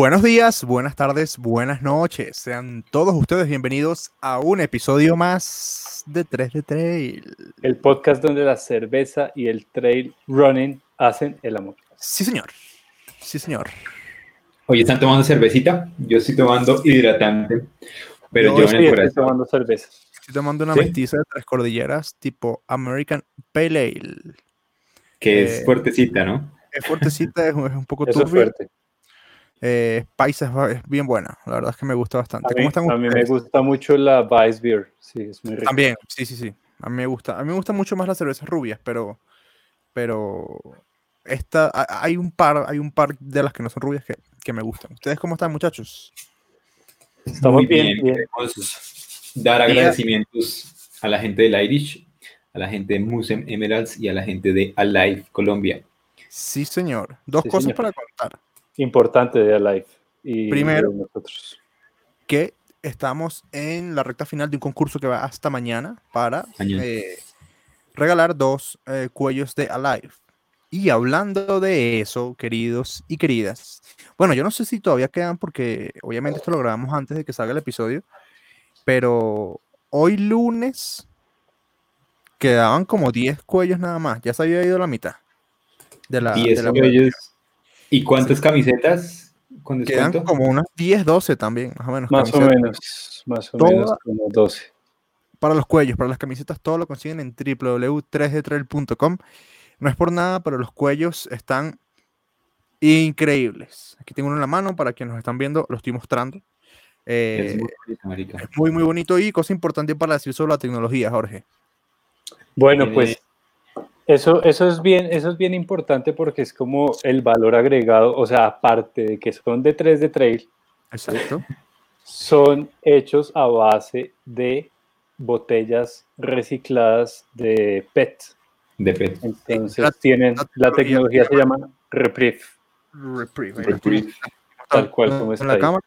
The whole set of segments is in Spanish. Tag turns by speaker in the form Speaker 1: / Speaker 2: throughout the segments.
Speaker 1: Buenos días, buenas tardes, buenas noches. Sean todos ustedes bienvenidos a un episodio más de 3 de Trail.
Speaker 2: El podcast donde la cerveza y el trail running hacen el amor.
Speaker 1: Sí, señor. Sí, señor.
Speaker 3: Oye, ¿están tomando cervecita? Yo estoy tomando hidratante, pero
Speaker 2: Yo
Speaker 3: yo
Speaker 2: sí
Speaker 3: en el
Speaker 2: estoy
Speaker 3: corazón.
Speaker 2: tomando cerveza.
Speaker 1: Estoy tomando una
Speaker 3: ¿Sí?
Speaker 1: mestiza de tres cordilleras tipo American Pale Ale.
Speaker 3: que
Speaker 1: Eh,
Speaker 3: es fuertecita, ¿no?
Speaker 1: Es fuertecita, es un, es un poco
Speaker 2: Eso es fuerte.
Speaker 1: Eh, Paisa es, bien buena. La verdad es que me gusta bastante.
Speaker 2: A mí,
Speaker 1: ¿Cómo están
Speaker 2: a mí me gusta mucho la Vice Beer. Sí, es muy rico.
Speaker 1: También, sí, sí, sí. A mí me gusta. A mí me gustan mucho más las cervezas rubias, pero. Pero. Esta, ha- hay un par, hay un par de las que no son rubias que, que me gustan. ¿Ustedes cómo están, muchachos?
Speaker 2: Estamos
Speaker 3: Muy
Speaker 2: bien,
Speaker 3: bien.
Speaker 2: bien.
Speaker 3: Queremos dar agradecimientos a la gente del Irish, a la gente de Musem Emeralds y a la gente de Alive Colombia.
Speaker 1: Sí, señor. Dos
Speaker 2: Sí,
Speaker 1: cosas
Speaker 2: señor.
Speaker 1: para contar.
Speaker 2: Importante de Alive. Y
Speaker 1: Primero.
Speaker 2: de nosotros.
Speaker 1: Que estamos en la recta final de un concurso que va hasta mañana para
Speaker 3: Mañana.
Speaker 1: eh, regalar dos eh, cuellos de Alive. Y hablando de eso, queridos y queridas, bueno, yo no sé si todavía quedan porque obviamente esto lo grabamos antes de que salga el episodio, pero hoy lunes quedaban como 10 cuellos nada más, ya se había ido la mitad de la,
Speaker 3: Diez
Speaker 1: de la-
Speaker 3: cuellos. ¿Y cuántas camisetas con
Speaker 1: quedan
Speaker 3: descuento?
Speaker 1: como unas 10, 12 también, más o menos.
Speaker 2: Más o menos. Más o
Speaker 1: Toda-
Speaker 2: menos como 12.
Speaker 1: para los cuellos, para las camisetas, todo lo consiguen en www.3detrail.com. No es por nada, pero los cuellos están increíbles. Aquí tengo uno en la mano para quienes nos están viendo, lo estoy mostrando.
Speaker 3: Es
Speaker 1: Eh,
Speaker 3: muy
Speaker 1: es muy, muy bonito y cosa importante para decir sobre la tecnología, Jorge.
Speaker 2: Bueno, pues eso, eso, es bien, eso es bien importante porque es como el valor agregado. O sea, aparte de que son de 3 de trail,
Speaker 1: Exacto.
Speaker 2: son hechos a base de botellas recicladas de PET.
Speaker 3: De PET.
Speaker 2: Entonces
Speaker 1: la-
Speaker 2: tienen,
Speaker 1: la
Speaker 2: la
Speaker 1: tecnología
Speaker 2: tecnología se llama Reprieve,
Speaker 1: Reprieve,
Speaker 3: Reprieve.
Speaker 2: tal cual como
Speaker 1: en
Speaker 2: está
Speaker 1: la
Speaker 2: ahí.
Speaker 1: cámara.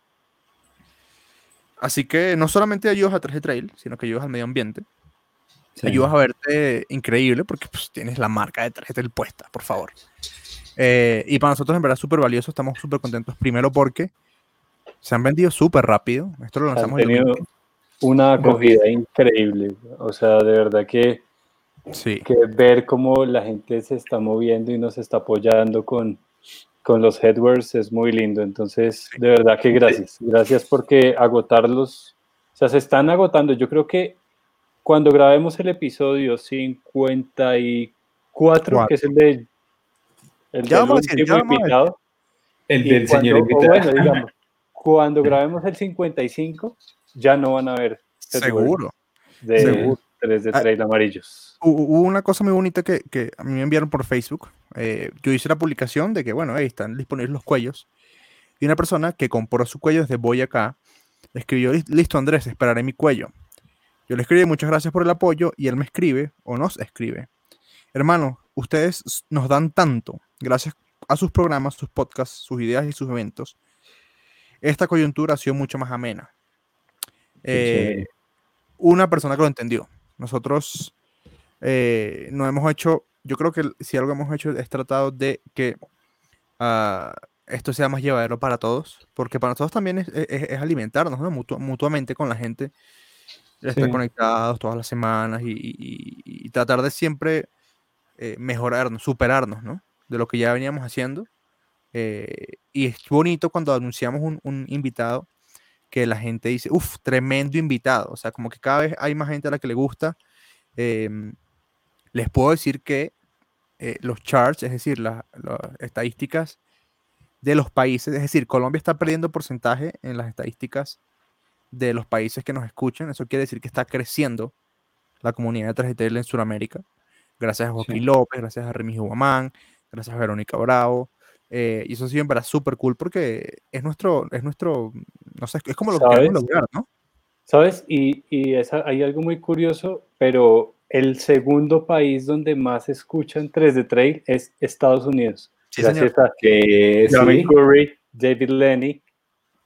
Speaker 1: Así que no solamente ayudas a 3 de Trail, sino que ayudas al medio ambiente.
Speaker 3: Sí.
Speaker 1: ayudas a verte increíble porque pues, tienes la marca de tarjeta puesta, por favor. Eh, y para nosotros en verdad súper valioso, estamos súper contentos. Primero porque se han vendido súper rápido. Esto lo
Speaker 2: Han
Speaker 1: lanzamos el
Speaker 2: tenido una acogida increíble. O sea, de verdad que,
Speaker 1: Sí,
Speaker 2: que ver cómo la gente se está moviendo y nos está apoyando con, con los headwares es muy lindo. Entonces, de verdad que gracias. Gracias porque agotarlos, o sea, se están agotando. Yo creo que cuando grabemos el episodio 54, que es el de el
Speaker 1: Ya
Speaker 2: del
Speaker 1: vamos a decir, ya
Speaker 2: último
Speaker 1: vamos a decir.
Speaker 2: invitado,
Speaker 3: El
Speaker 2: y
Speaker 3: del
Speaker 2: cuando-
Speaker 3: señor
Speaker 2: o
Speaker 3: invitado.
Speaker 2: bueno, digamos, cuando grabemos el 55, ya no van a ver
Speaker 1: seguro.
Speaker 2: de
Speaker 1: Seguro.
Speaker 2: tres de
Speaker 1: Ah.
Speaker 2: trail amarillos.
Speaker 1: Hu- Hubo una cosa muy bonita que, que a mí me enviaron por Facebook. Eh, yo hice la publicación de que, bueno, ahí están disponibles los cuellos. Y una persona que compró su cuello desde Boyacá le escribió, "Lis- listo Andrés, esperaré mi cuello. Yo le escribí, muchas gracias por el apoyo, y él me escribe, o nos escribe, hermano, ustedes nos dan tanto, gracias a sus programas, sus podcasts, sus ideas y sus eventos. Esta coyuntura ha sido mucho más amena. Eh, una persona que lo entendió. Nosotros eh, no hemos hecho, yo creo que si algo hemos hecho es tratado de que ah, esto sea más llevadero para todos, porque para nosotros también es, es- es alimentarnos ¿no? Mutu- mutuamente con la gente, estar
Speaker 3: Sí.
Speaker 1: conectados todas las semanas y, y- y tratar de siempre eh, mejorarnos, superarnos, ¿no? De lo que ya veníamos haciendo. Eh, y es bonito cuando anunciamos un, un invitado que la gente dice, uff, tremendo invitado. O sea, como que cada vez hay más gente a la que le gusta. Em, les puedo decir que eh, los charts, es decir, la- las estadísticas de los países, es decir, Colombia está perdiendo porcentaje en las estadísticas de los países que nos escuchan. Eso quiere decir que está creciendo la comunidad de Trajetel en Sudamérica. Gracias a Joaquín
Speaker 3: Sí.
Speaker 1: López, gracias a Remigio Guamán, gracias a Verónica Bravo. eh, y eso sí, en verdad, súper cool porque es nuestro, es nuestro, no sé, es como lo que queremos
Speaker 2: ¿Sabes?
Speaker 1: lograr, ¿no?
Speaker 2: ¿Sabes? Y, y esa- hay algo muy curioso, pero el segundo país donde más escuchan 3 de trail es Estados Unidos.
Speaker 1: Sí,
Speaker 2: gracias
Speaker 1: señor.
Speaker 2: a
Speaker 3: Que
Speaker 2: Curry, David Lenny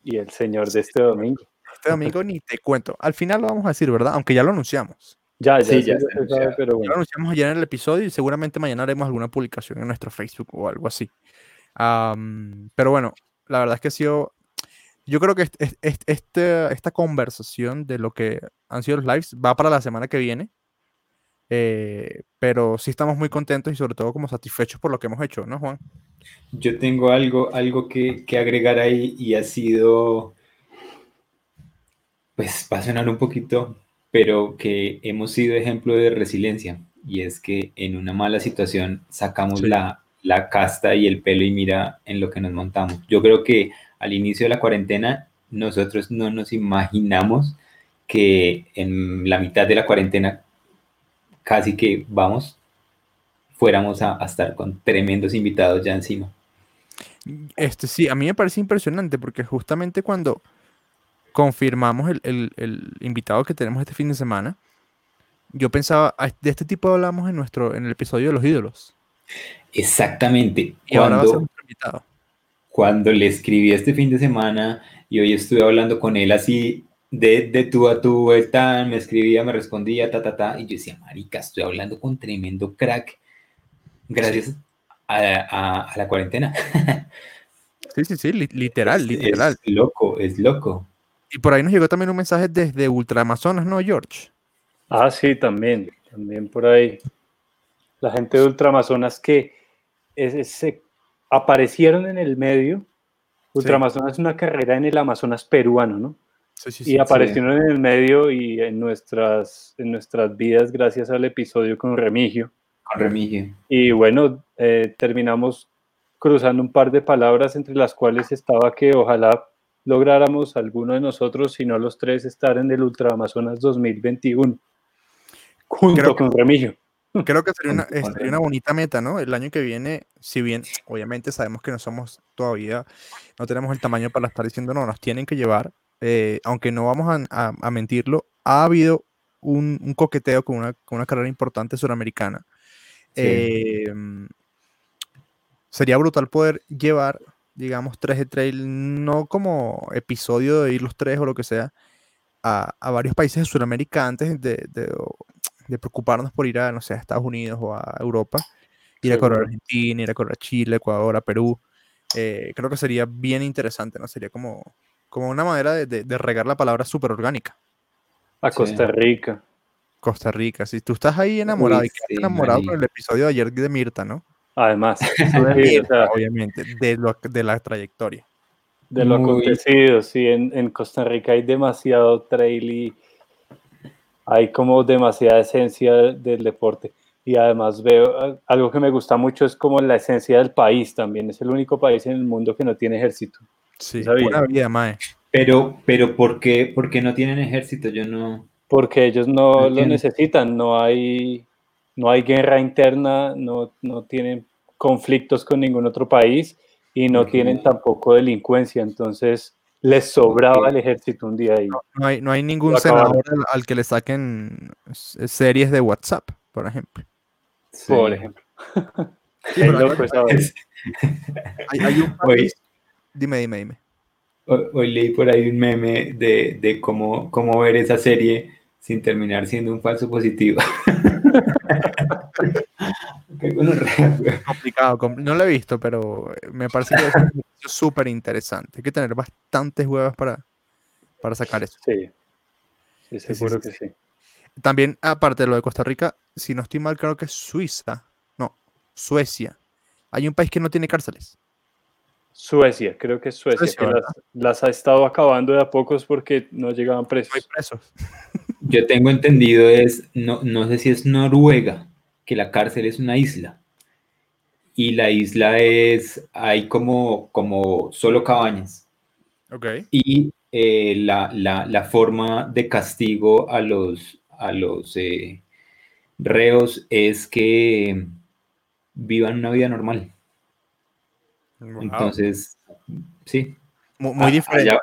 Speaker 2: y el señor de este domingo.
Speaker 1: Este domingo ni te cuento. Al final lo vamos a decir, ¿verdad? Aunque ya lo anunciamos.
Speaker 2: Ya, ya,
Speaker 3: Sí, ya
Speaker 2: ya sabe, pero
Speaker 1: Ya lo
Speaker 2: bueno.
Speaker 1: anunciamos ayer en el episodio y seguramente mañana haremos alguna publicación en nuestro Facebook o algo así. Am, pero bueno, la verdad es que ha sido, yo creo que este, este, esta conversación de lo que han sido los lives va para la semana que viene. Eh, pero sí estamos muy contentos y sobre todo como satisfechos por lo que hemos hecho, ¿no, Juan?
Speaker 3: Yo tengo algo, algo que, que agregar ahí y ha sido, pues va a sonar un poquito, pero que hemos sido ejemplo de resiliencia y es que en una mala situación sacamos la, la casta y el pelo y mira en lo que nos montamos. Yo creo que al inicio de la cuarentena nosotros no nos imaginamos que en la mitad de la cuarentena casi que vamos, fuéramos a, estar con tremendos invitados ya encima.
Speaker 1: Este sí, a mí me parece impresionante porque justamente cuando confirmamos el, el, invitado que tenemos este fin de semana, yo pensaba, de este tipo hablamos en nuestro, en el episodio de los ídolos.
Speaker 3: Exactamente. Y cuando, ahora va a ser invitado. Cuando le escribí este fin de semana y hoy estuve hablando con él así de, de tú a tú, él tan, me escribía, me respondía, ta, ta, ta, y yo decía, marica, estoy hablando con tremendo crack, gracias a, la cuarentena.
Speaker 1: Sí, sí, sí, literal, literal.
Speaker 3: Es loco, es loco.
Speaker 1: Y por ahí nos llegó también un mensaje desde Ultramazonas, ¿no, George?
Speaker 2: Ah, sí, también, también por ahí. La gente de Ultramazonas que se aparecieron en el medio. Ultramazonas es una carrera en el Amazonas peruano, ¿no? y aparecieron en el medio y en nuestras, en nuestras vidas gracias al episodio con Remigio.
Speaker 3: Con Remigio.
Speaker 2: Y bueno, eh, terminamos cruzando un par de palabras entre las cuales estaba que ojalá lográramos alguno de nosotros, si no los tres, estar en el Ultraamazonas 2021 junto con Remigio.
Speaker 1: Creo que sería una, sería una, bonita meta, ¿no? El año que viene, si bien obviamente sabemos que no somos todavía, no tenemos el tamaño para estar diciendo, no, nos tienen que llevar, eh, aunque no vamos a, mentirlo, ha habido un, coqueteo con una, carrera importante suramericana. Em, sería brutal poder llevar, digamos, tres de trail, no como episodio de ir los tres o lo que sea, a, varios países de Sudamérica antes de, preocuparnos por ir a, no sé, a Estados Unidos o a Europa, ir a correr a Argentina, ir a correr a Chile, Ecuador, a Perú. Eh, creo que sería bien interesante, ¿no? Sería como, como una manera de, regar la palabra súper orgánica.
Speaker 2: A Costa Rica.
Speaker 1: Costa Rica, si tú estás ahí enamorado y quedas enamorado con el episodio de ayer de Mirta, ¿no?
Speaker 2: Además,
Speaker 1: obviamente, de, de la trayectoria.
Speaker 2: De lo acontecido, sí, en, Costa Rica hay demasiado trail y hay como demasiada esencia del deporte. Y además veo algo que me gusta mucho es como la esencia del país también. Es el único país en el mundo que no tiene ejército.
Speaker 1: Sí, buena vida, Mae.
Speaker 3: Pero, pero ¿por qué, no tienen ejército? Yo no.
Speaker 2: Porque ellos no, lo necesitan, no hay, no hay guerra interna, no, no tienen conflictos con ningún otro país y no tienen tampoco delincuencia, entonces les sobraba el ejército un día ahí.
Speaker 1: No, hay, no hay ningún senador al, que le saquen series de WhatsApp, por ejemplo.
Speaker 2: Por ejemplo.
Speaker 1: hay, un país, Dime, dime, dime.
Speaker 3: Hoy, leí por ahí un meme de, cómo, cómo ver esa serie sin terminar siendo un falso positivo.
Speaker 1: complicado, no lo he visto, pero me parece que es súper interesante. Hay que tener bastantes huevas para, para sacar eso.
Speaker 2: Sí, sí seguro que sí.
Speaker 1: También, aparte de lo de Costa Rica, si no estoy mal, creo que es Suiza. No, Suecia. Hay un país que no tiene cárceles.
Speaker 2: Suecia, creo que es Suecia, que las, ha estado acabando de a pocos porque no llegaban presos.
Speaker 3: Yo tengo entendido es, no, no sé si es Noruega, que la cárcel es una isla. Y la isla es, hay como, como solo cabañas.
Speaker 1: Okay.
Speaker 3: Y eh, la, forma de castigo a los, a los eh, reos es que vivan una vida normal. Entonces, sí.
Speaker 1: Muy, diferente.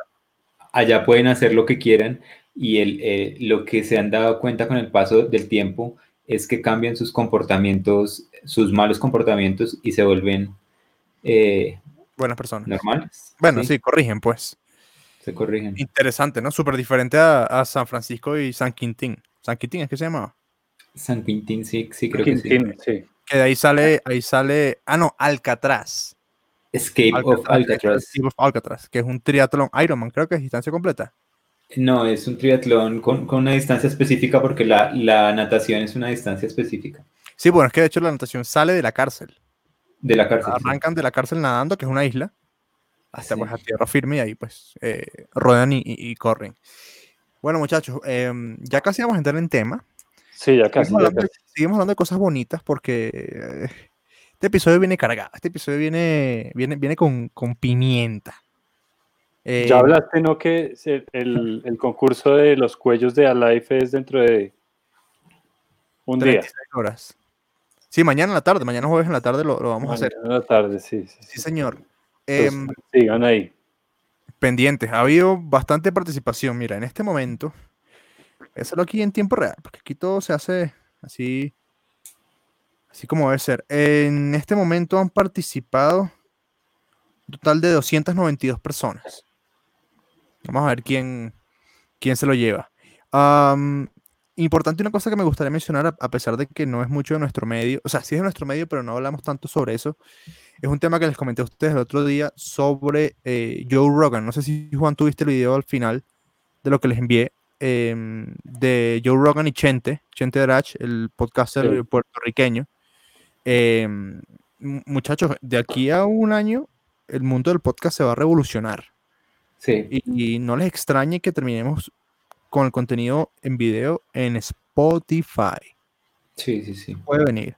Speaker 3: Allá, pueden hacer lo que quieran y el, eh, lo que se han dado cuenta con el paso del tiempo es que cambian sus comportamientos, sus malos comportamientos y se vuelven eh,
Speaker 1: buenas personas.
Speaker 3: Normales.
Speaker 1: Bueno, ¿sí? corrigen, pues.
Speaker 3: Se corrigen.
Speaker 1: Interesante, ¿no? Súper diferente a, San Francisco y San Quintín. ¿San Quintín es que se llamaba?
Speaker 3: San Quintín, sí, sí, creo que sí.
Speaker 1: Que de ahí sale, ahí sale. Ah, no, Alcatraz.
Speaker 3: Escape of Alcatraz.
Speaker 1: Escape of Alcatraz, que es un triatlón Ironman, creo que es distancia completa.
Speaker 3: No, es un triatlón con, con una distancia específica porque la, la, natación es una distancia específica.
Speaker 1: Sí, bueno, es que de hecho la natación sale de la cárcel.
Speaker 3: De la cárcel.
Speaker 1: Arrancan de la cárcel nadando, que es una isla, hasta pues a tierra firme y ahí pues eh, ruedan y, y, corren. Bueno, muchachos, eh, ya casi vamos a entrar en tema.
Speaker 2: Sí, ya casi.
Speaker 1: Seguimos,
Speaker 2: ya
Speaker 1: hablando,
Speaker 2: casi.
Speaker 1: seguimos hablando de cosas bonitas porque eh, este episodio viene cargado. Este episodio viene, viene, viene con, con pimienta. Eh,
Speaker 2: ya hablaste, ¿no? Que el, el concurso de los cuellos de Alife es dentro de un día.
Speaker 1: 36 horas. Sí, mañana en la tarde, mañana jueves en la tarde lo, lo vamos a hacer.
Speaker 2: Mañana en la tarde, sí, sí,
Speaker 1: Sí,
Speaker 2: sí.
Speaker 1: señor.
Speaker 2: Entonces,
Speaker 1: Em,
Speaker 2: sigan ahí.
Speaker 1: pendientes. Ha habido bastante participación. Mira, en este momento, voy a hacerlo aquí en tiempo real, porque aquí todo se hace así, así como debe ser. En este momento han participado un total de 292 personas. Vamos a ver quién, quién se lo lleva. Importante una cosa que me gustaría mencionar, a, pesar de que no es mucho de nuestro medio, o sea, sí es de nuestro medio, pero no hablamos tanto sobre eso. Es un tema que les comenté a ustedes el otro día sobre eh, Joe Rogan. No sé si Juan tuviste el video al final de lo que les envié em, de Joe Rogan y Chente, Chente Drach, el podcaster
Speaker 2: Sí.
Speaker 1: puertorriqueño. Em, mu- muchachos, de aquí a un año el mundo del podcast se va a revolucionar.
Speaker 3: Sí.
Speaker 1: Y, y no les extrañe que terminemos con el contenido en video en Spotify.
Speaker 3: Sí, sí, sí.
Speaker 1: Puede venir.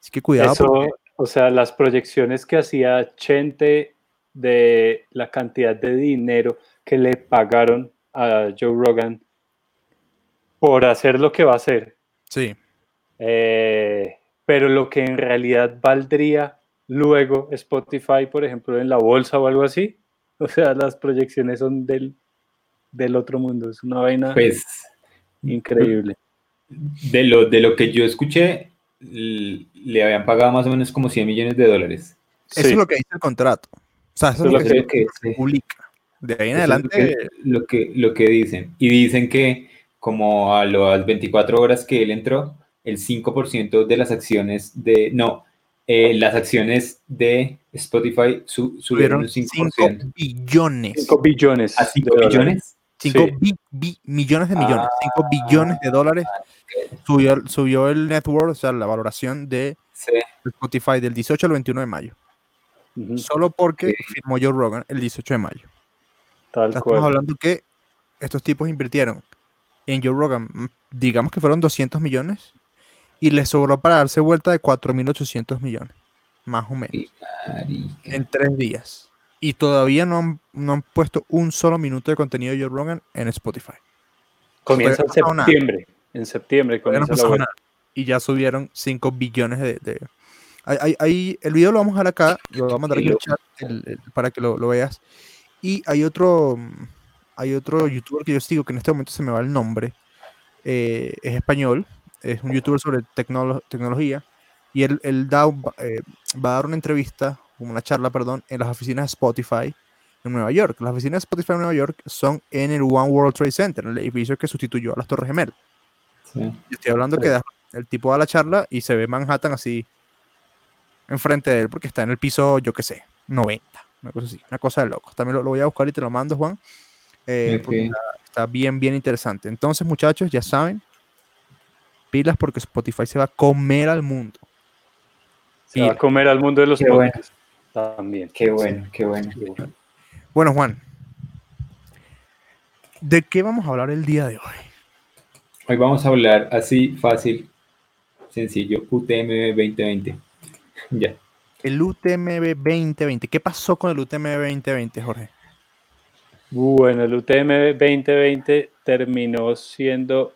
Speaker 1: Así que cuidado.
Speaker 2: Eso,
Speaker 1: porque-
Speaker 2: o sea, las proyecciones que hacía Chente de la cantidad de dinero que le pagaron a Joe Rogan por hacer lo que va a hacer,
Speaker 1: sí.
Speaker 2: eh, pero lo que en realidad valdría luego Spotify, por ejemplo, en la bolsa o algo así, o sea, las proyecciones son del, del otro mundo, es una vaina
Speaker 3: Pues
Speaker 2: increíble.
Speaker 3: de lo, de lo que yo escuché, le habían pagado más o menos como 100 millones de dólares.
Speaker 1: Eso
Speaker 2: Sí.
Speaker 1: es lo que dice el contrato. O sea, eso,
Speaker 2: Eso
Speaker 1: es lo que,
Speaker 3: que-
Speaker 1: se publica. De ahí en adelante,
Speaker 3: lo que, lo que, lo que dicen. Y dicen que como a las 24 horas que él entró, el 5% de las acciones de... No, eh, las acciones de Spotify su- subieron
Speaker 1: tuvieron
Speaker 3: un
Speaker 1: 5
Speaker 3: 5%.
Speaker 1: billones.
Speaker 2: 5 billones.
Speaker 3: ¿A 5
Speaker 2: de dólares.
Speaker 3: millones?
Speaker 1: 5
Speaker 2: Sí.
Speaker 1: millones de millones.
Speaker 3: Ah,
Speaker 1: 5 billones de dólares subió, subió el net worth, o sea, la valoración de
Speaker 3: Sí.
Speaker 1: Spotify del 18 al 21 de mayo. Solo porque firmó Joe Rogan el 18 de mayo.
Speaker 2: Tal
Speaker 1: Estamos
Speaker 2: cual.
Speaker 1: hablando que estos tipos invirtieron en Joe Rogan, digamos que fueron 200 millones, y les sobró para darse vuelta de 4.800 millones, más o menos, en tres días. Y todavía no han, no han puesto un solo minuto de contenido de Joe Rogan en Spotify.
Speaker 2: Comienza en
Speaker 1: no nada.
Speaker 2: septiembre. En septiembre
Speaker 1: no
Speaker 2: comienza la
Speaker 1: nada. Y ya subieron 5 billones de... de- hay- el video lo vamos a dejar acá, lo vamos a mandar aquí en el chat el- el- para que lo, lo veas. Y hay otro, hay otro youtuber que yo sigo, que en este momento se me va el nombre. eh, es español, es un youtuber sobre tecnolo- tecnología. Y él, él da, eh, va a dar una entrevista, una charla, perdón, en las oficinas de Spotify en Nueva York. Las oficinas de Spotify en Nueva York son en el One World Trade Center, el edificio que sustituyó a las Torres Gemelas.
Speaker 3: Sí.
Speaker 1: Yo estoy hablando
Speaker 2: Sí.
Speaker 1: que da- el tipo da la charla y se ve Manhattan así enfrente de él porque está en el piso, yo qué sé, 90, una cosa así, una cosa de loco. También lo, lo voy a buscar y te lo mando, Juan. eh, está bien, bien interesante. Entonces, muchachos, ya saben, pilas porque Spotify se va a comer al mundo.
Speaker 2: Se va a comer al mundo de los
Speaker 3: Qué bueno.
Speaker 2: podcasts también.
Speaker 3: Qué bueno, qué bueno.
Speaker 1: Bueno, Juan, ¿de qué vamos a hablar el día de hoy?
Speaker 3: Hoy vamos a hablar así, fácil, sencillo, UTM 2020. Ya.
Speaker 1: El UTMB 2020. ¿Qué pasó con el UTMB 2020, Jorge?
Speaker 2: Bueno, el UTM 2020 terminó siendo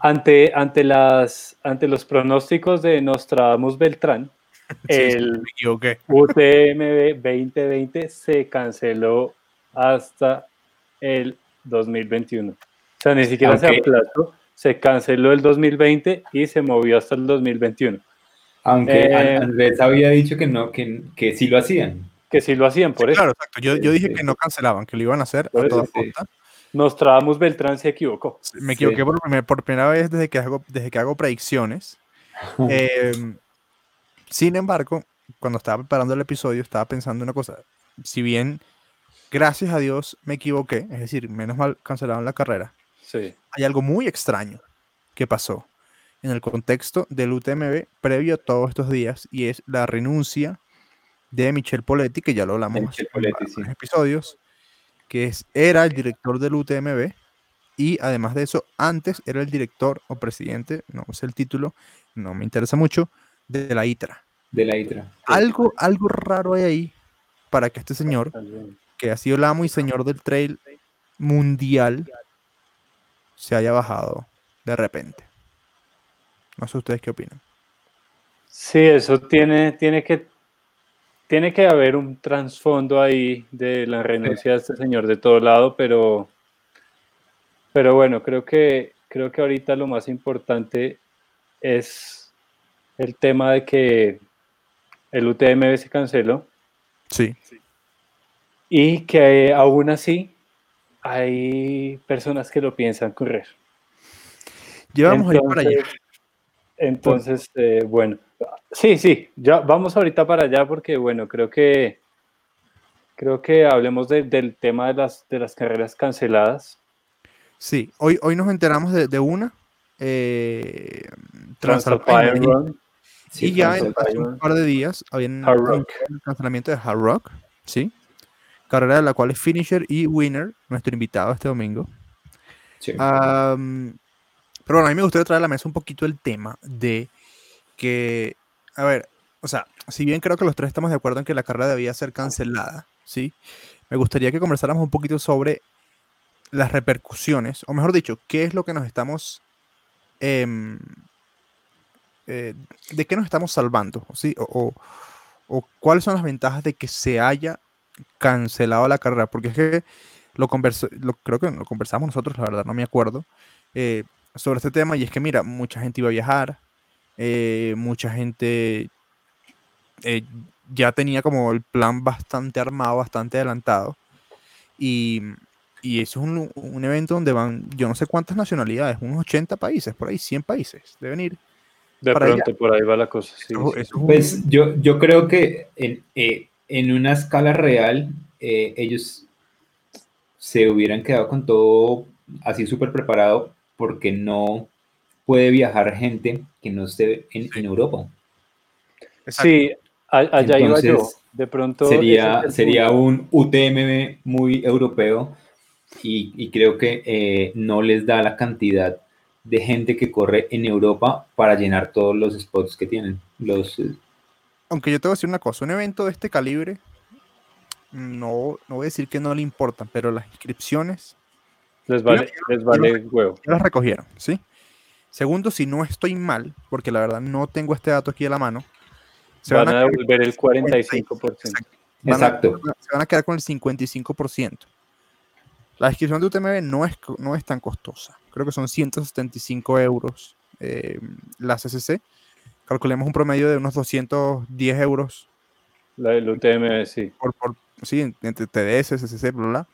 Speaker 2: ante, ante, las, ante los pronósticos de Nostradamus Beltrán,
Speaker 1: Sí, sí,
Speaker 2: el
Speaker 1: me equivoqué.
Speaker 2: UTM 2020 se canceló hasta el 2021. O sea, ni siquiera se
Speaker 3: Aunque-
Speaker 2: aplazó, se canceló el 2020 y se movió hasta el 2021.
Speaker 3: Aunque
Speaker 2: Eh,
Speaker 3: An- Andrés había dicho que no, que, que sí lo hacían.
Speaker 2: Que sí lo hacían por
Speaker 1: Sí,
Speaker 2: eso.
Speaker 1: claro, exacto. Yo, yo
Speaker 3: Sí,
Speaker 1: dije
Speaker 3: sí.
Speaker 1: que no cancelaban, que lo iban a hacer a
Speaker 2: Por eso,
Speaker 1: toda
Speaker 3: sí.
Speaker 1: Costa.
Speaker 2: Nostradamus Beltrán se equivocó.
Speaker 1: Me
Speaker 3: Sí.
Speaker 1: equivoqué por, primer- por primera vez desde que hago, desde que hago predicciones. Eh, sin embargo, cuando estaba preparando el episodio, estaba pensando una cosa. Si bien, gracias a Dios, me equivoqué, es decir, menos mal cancelaron la carrera.
Speaker 2: Sí.
Speaker 1: Hay algo muy extraño que pasó en el contexto del UTMB previo a todos estos días y es la renuncia de Michel Poletti, que ya lo hablamos en
Speaker 3: sí.
Speaker 1: episodios, que es, era el director del UTMB y además de eso, antes era el director o presidente, no sé el título, no me interesa mucho, de la ITRA.
Speaker 3: De la ITRA.
Speaker 1: Algo, algo raro hay ahí para que este señor, que ha sido el amo y señor del trail mundial, se haya bajado de repente. No sé ustedes qué opinan.
Speaker 2: Sí, eso tiene, tiene que tiene que haber un trasfondo ahí de la renuncia de este señor de todo lado, pero pero bueno, creo que creo que ahorita lo más importante es el tema de que el UTMB se canceló
Speaker 1: Sí,
Speaker 2: y que aún así hay personas que lo piensan correr.
Speaker 1: llevamos a ir para allá.
Speaker 2: Entonces, eh, bueno, sí, sí, ya vamos ahorita para allá porque, bueno, creo que creo que hablemos de- del tema de las, de las carreras canceladas.
Speaker 1: Sí, hoy, hoy nos enteramos de, de una. Eh,
Speaker 2: Transalpine
Speaker 1: Transalpine, y-
Speaker 2: Run,
Speaker 3: Sí,
Speaker 1: y ya
Speaker 3: Transalpine.
Speaker 1: hace un par de días habían el cancelamiento de Hard Rock, ¿sí? Carrera de la cual es finisher y winner, nuestro invitado este domingo.
Speaker 3: Sí.
Speaker 1: Pero bueno, a mí me gustaría traer a la mesa un poquito el tema de que, a ver, o sea, si bien creo que los tres estamos de acuerdo en que la carrera debía ser cancelada, ¿sí? Me gustaría que conversáramos un poquito sobre las repercusiones, o mejor dicho, qué es lo que nos estamos, em, eh, de qué nos estamos salvando, ¿sí? O, o- cuáles son las ventajas de que se haya cancelado la carrera, porque es que lo, conversa- lo creo que lo conversamos nosotros, la verdad, no me acuerdo, eh, sobre este tema, y es que mira, mucha gente iba a viajar, eh, mucha gente eh, ya tenía como el plan bastante armado, bastante adelantado, y, y eso es un, un evento donde van, yo no sé cuántas nacionalidades, unos 80 países, por ahí 100 países, deben ir.
Speaker 2: De pronto por ahí va la cosa. sí,
Speaker 1: Eso-
Speaker 2: sí.
Speaker 1: eso es un-
Speaker 3: Pues yo, yo creo que en, eh, en una escala real, eh, ellos se hubieran quedado con todo así súper preparado porque no puede viajar gente que no esté en, en Europa.
Speaker 1: Exacto.
Speaker 2: Sí, allá iba yo.
Speaker 3: Entonces,
Speaker 2: De pronto
Speaker 3: Sería,
Speaker 2: es
Speaker 3: sería un UTMB muy europeo y, y creo que eh, no les da la cantidad de gente que corre en Europa para llenar todos los spots que tienen. Los, eh,
Speaker 1: aunque yo te voy a decir una cosa, un evento de este calibre, no, no voy a decir que no le importan, pero las inscripciones
Speaker 2: les vale, les vale huevo.
Speaker 1: ya las recogieron, ¿sí? Segundo, si no estoy mal, porque la verdad no tengo este dato aquí a la mano, se
Speaker 2: Van a devolver el 45%.
Speaker 1: Exacto. Van a-
Speaker 3: exacto.
Speaker 1: se van a quedar con el 55%. La inscripción de UTMB no es, no es tan costosa. Creo que son 175 euros eh, la CCC. Calculemos un promedio de unos 210 euros
Speaker 2: La del UTM, sí.
Speaker 1: por, por sí, en- entre TDS, CCC, bla, bla.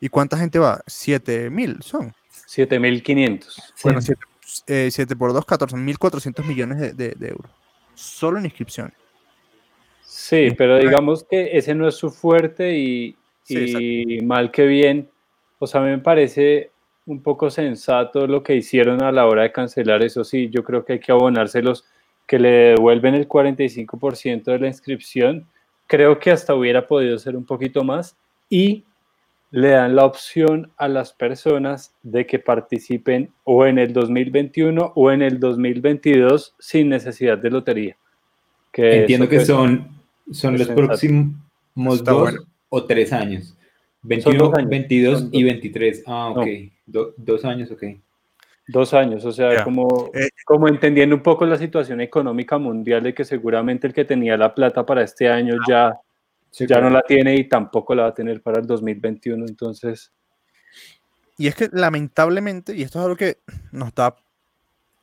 Speaker 1: ¿Y cuánta gente va? 7000 son.
Speaker 2: 7500.
Speaker 1: Bueno, 7, por 2, 14.400 millones de, de- de euros. Solo en inscripciones.
Speaker 2: Sí, pero digamos que ese no es su fuerte y,
Speaker 1: Sí,
Speaker 2: y mal que bien. O sea, a mí me parece un poco sensato lo que hicieron a la hora de cancelar. Eso sí, yo creo que hay que abonárselos, que le devuelven el 45% de la inscripción. Creo que hasta hubiera podido ser un poquito más y le dan la opción a las personas de que participen o en el 2021 o en el 2022 sin necesidad de lotería. Que
Speaker 3: Entiendo que
Speaker 2: pues,
Speaker 3: son, son los
Speaker 2: sensato.
Speaker 3: próximos
Speaker 1: Está
Speaker 3: dos
Speaker 1: bueno.
Speaker 3: o tres años. 21,
Speaker 2: dos años,
Speaker 3: 22
Speaker 2: son
Speaker 3: y
Speaker 2: dos.
Speaker 3: 23. Ah,
Speaker 2: No.
Speaker 3: ok. Do- dos años, ok.
Speaker 2: Dos años, o sea, como,
Speaker 1: Eh,
Speaker 2: como entendiendo un poco la situación económica mundial de que seguramente el que tenía la plata para este año ya,
Speaker 3: Sí,
Speaker 2: ya no la tiene y tampoco la va a tener para el 2021. Entonces,
Speaker 1: Y es que lamentablemente, y esto es algo que nos da,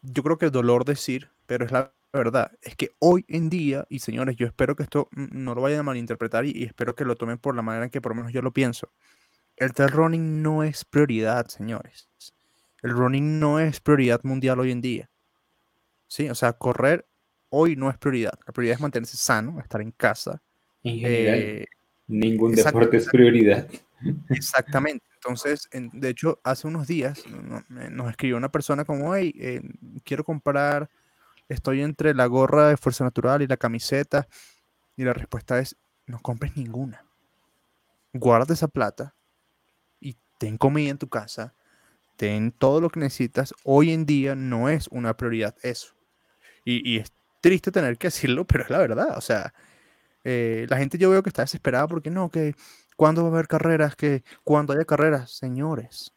Speaker 1: yo creo que dolor decir, pero es la verdad, es que hoy en día, y señores, yo espero que esto no lo vayan a malinterpretar y, y espero que lo tomen por la manera en que por lo menos yo lo pienso. El trail running no es prioridad, señores. El running no es prioridad mundial hoy en día. Sí, o sea, correr hoy no es prioridad. La prioridad es mantenerse sano, estar en casa.
Speaker 3: En general, eh, ningún deporte es prioridad.
Speaker 1: Exactamente. Entonces, de hecho, hace unos días nos escribió una persona como, hey, eh, quiero comprar, estoy entre la gorra de Fuerza Natural y la camiseta. Y la respuesta es, no compres ninguna. Guarda esa plata y ten comida en tu casa, ten todo lo que necesitas. Hoy en día no es una prioridad eso. Y, es triste tener que decirlo, pero es la verdad. O sea, eh, la gente yo veo que está desesperada porque no, que cuando va a haber carreras, que cuando haya carreras, señores.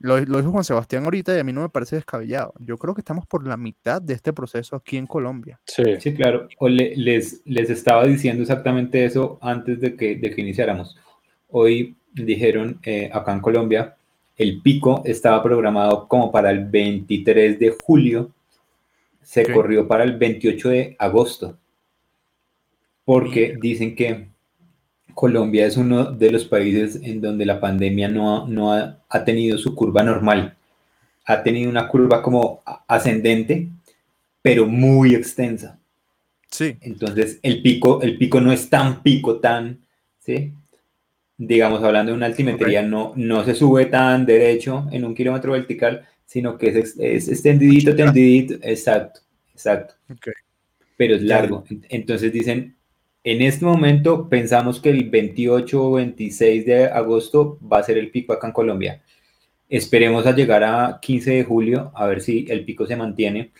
Speaker 1: Lo, dijo Juan Sebastián ahorita y a mí no me parece descabellado. Yo creo que estamos por la mitad de este proceso aquí en Colombia.
Speaker 3: Sí, sí claro. O les, les estaba diciendo exactamente eso antes de que, de que iniciáramos. Hoy dijeron eh, acá en Colombia, el pico estaba programado como para el 23 de julio, se corrió para el 28 de agosto, porque dicen que Colombia es uno de los países en donde la pandemia no, no ha, tenido su curva normal. Ha tenido una curva como ascendente, pero muy extensa.
Speaker 1: Sí.
Speaker 3: Entonces, el pico, el pico no es tan pico, tan, ¿sí? Digamos, hablando de una altimetría, no, no se sube tan derecho en un kilómetro vertical, sino que es, es extendidito, tendidito, exacto, exacto. Pero es largo. Entonces dicen, en este momento pensamos que el 28 o 26 de agosto va a ser el pico acá en Colombia. Esperemos a llegar a 15 de julio a ver si el pico se mantiene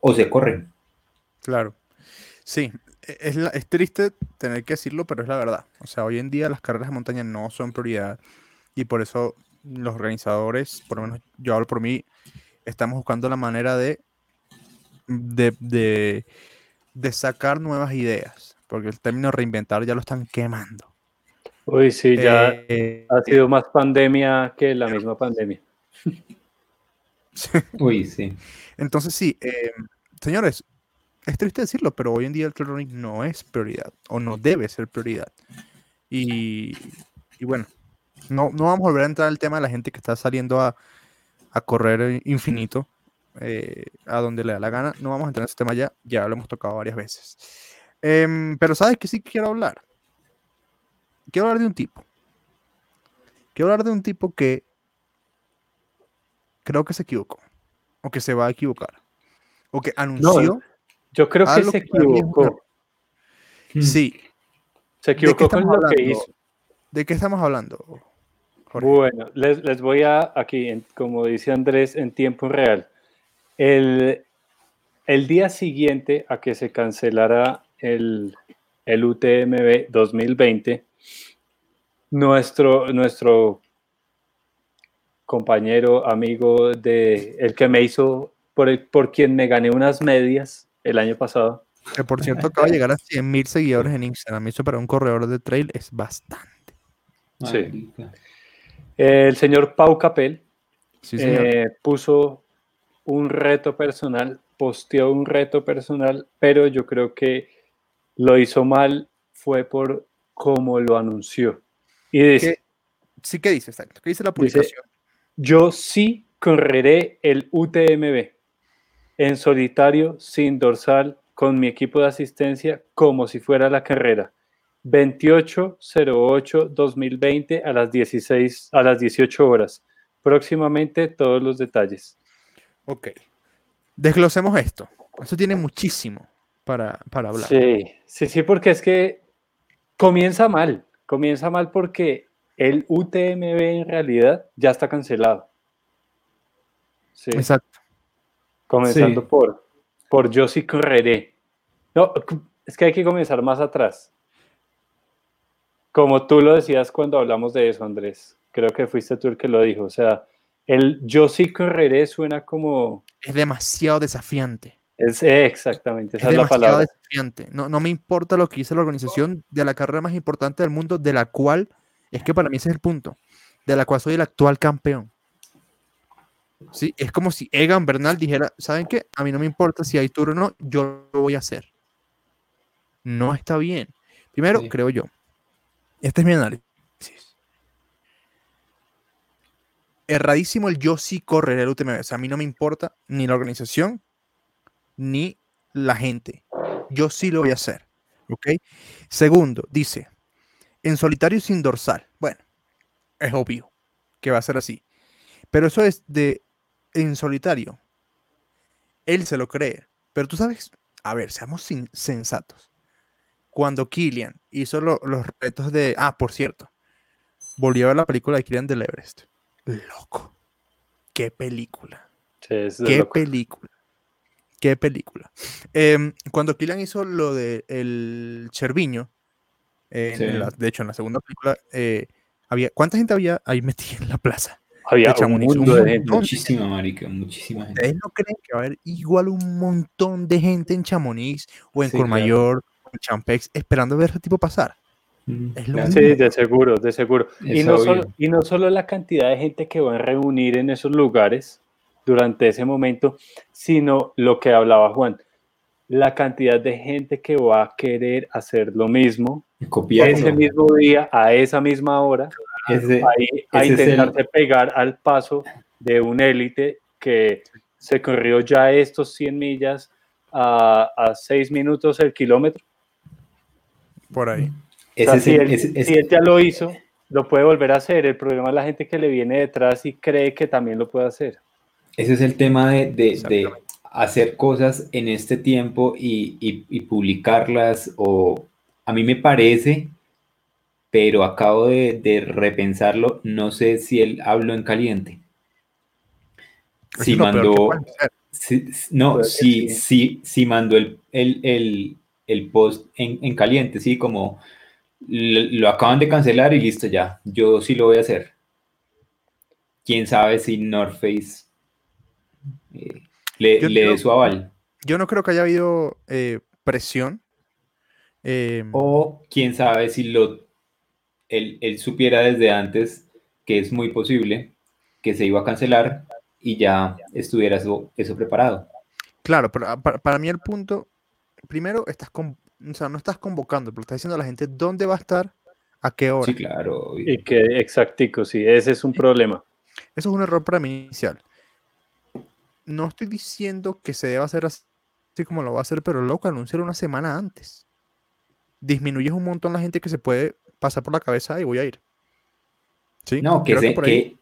Speaker 3: o se corre.
Speaker 1: Claro. Sí, e-, es, es triste tener que decirlo, pero es la verdad. O sea, hoy en día las carreras de montaña no son prioridad y por eso los organizadores, por lo menos yo hablo por mí, estamos buscando la manera de, de sacar nuevas ideas porque el término reinventar ya lo están quemando.
Speaker 2: Uy, sí, ya eh, ha sido más pandemia que la misma pandemia.
Speaker 3: Uy, sí.
Speaker 1: Entonces, sí, eh, señores, es triste decirlo, pero hoy en día el trail no es prioridad, o no debe ser prioridad. Y, bueno, no, no vamos a volver a entrar al tema de la gente que está saliendo a, correr infinito, eh, a donde le da la gana. No vamos a entrar en ese tema ya, ya lo hemos tocado varias veces. Em, pero sabes que sí quiero hablar. Quiero hablar de un tipo. Quiero hablar de un tipo que creo que se equivocó. O que se va a equivocar. O que anunció.
Speaker 2: yo creo que se equivocó.
Speaker 1: Hmm. Sí.
Speaker 2: Se equivocó con lo que hizo.
Speaker 1: ¿De qué estamos hablando?
Speaker 2: Bueno, les, les, voy a aquí, como dice Andrés, en tiempo real. El, el día siguiente a que se cancelara el, el UTMB 2020, nuestro, nuestro compañero, amigo de el que me hizo, por, el, por quien me gané unas medias el año pasado.
Speaker 1: Que por cierto acaba de llegar a 100 mil seguidores en Instagram. Eso para un corredor de trail es bastante.
Speaker 2: Sí. El señor Pau Capel eh, puso un reto personal, posteó un reto personal, pero yo creo que lo hizo mal fue por cómo lo anunció. Y dice,
Speaker 1: sí, ¿qué dice? Exacto. ¿Qué dice la publicación?
Speaker 2: yo sí correré el UTMB en solitario, sin dorsal, con mi equipo de asistencia, como si fuera la carrera. 28-08-2020 a las 16, a las 18 horas. Próximamente todos los detalles.
Speaker 1: Ok. Desglosemos esto. Eso tiene muchísimo para, hablar.
Speaker 2: Sí, sí, sí, porque es que comienza mal, comienza mal porque el UTMB en realidad ya está cancelado.
Speaker 1: Sí. Exacto.
Speaker 2: Comenzando por, por yo sí correré. No, es que hay que comenzar más atrás. Como tú lo decías cuando hablamos de eso, Andrés. Creo que fuiste tú el que lo dijo. O sea, el yo sí correré suena como...
Speaker 1: Es demasiado desafiante.
Speaker 2: Es, exactamente, esa es, la palabra.
Speaker 1: No, no me importa lo que dice la organización de la carrera más importante del mundo, de la cual, es que para mí ese es el punto, de la cual soy el actual campeón. ¿Sí? Es como si Egan Bernal dijera, ¿saben qué? A mí no me importa si hay tour o no, yo lo voy a hacer. No está bien. Primero, creo yo. Este es mi análisis. Erradísimo el yo sí correré el UTMB. O sea, a mí no me importa ni la organización, ni la gente. Yo sí lo voy a hacer. ¿Ok? Segundo, dice, en solitario sin dorsal. Bueno, es obvio que va a ser así. Pero eso es de en solitario. Él se lo cree. Pero tú sabes, a ver, seamos sensatos. Cuando Killian hizo los retos de. Ah, por cierto. Volvió a ver la película de Killian del Everest. Loco. Qué película. Qué película. Qué película. Em, cuando Killian hizo lo de el Cherviño, de hecho, en la segunda película, eh, había, ¿cuánta gente había ahí metida en la plaza?
Speaker 2: Había un mundo de gente.
Speaker 3: Muchísima, marica, muchísima gente.
Speaker 1: ¿Ustedes no creen que va a haber igual un montón de gente en Chamonix o en Cormayor o en Champex esperando ver a ese tipo pasar?
Speaker 2: Mm, sí, de seguro, de seguro. Y no, solo, y no, solo, la cantidad de gente que va a reunir en esos lugares durante ese momento, sino lo que hablaba Juan, la cantidad de gente que va a querer hacer lo mismo ese mismo día, a esa misma hora, a intentarse pegar al paso de un élite que se corrió ya estos 100 millas a, a 6 minutos el kilómetro.
Speaker 1: Por ahí.
Speaker 2: si, él, ya lo hizo, lo puede volver a hacer. El problema es la gente que le viene detrás y cree que también lo puede hacer.
Speaker 3: Ese es el tema de, de, hacer cosas en este tiempo y, y, y publicarlas o a mí me parece pero acabo de, repensarlo, no sé si él habló en caliente. Si mandó, no, si, si, si, mandó el, el, post en, caliente, sí, como lo acaban de cancelar y listo ya, yo sí lo voy a hacer. Quién sabe si North Face eh, le, dé su aval.
Speaker 1: Yo no creo que haya habido eh, presión.
Speaker 3: Em, o quién sabe si lo él, supiera desde antes que es muy posible que se iba a cancelar y ya estuviera eso, eso preparado.
Speaker 1: Claro, pero ah, para, mí el punto, primero, estás con, o sea, no estás convocando, pero estás diciendo a la gente dónde va a estar, a qué hora.
Speaker 3: Sí, claro.
Speaker 2: Y que exactico, sí, ese es un problema.
Speaker 1: Eso es un error para mí inicial. No estoy diciendo que se deba hacer así como lo va a hacer, pero loco, anunciar una semana antes. Disminuyes un montón la gente que se puede pasa por la cabeza y voy a ir.
Speaker 3: ¿Sí? No, que, que,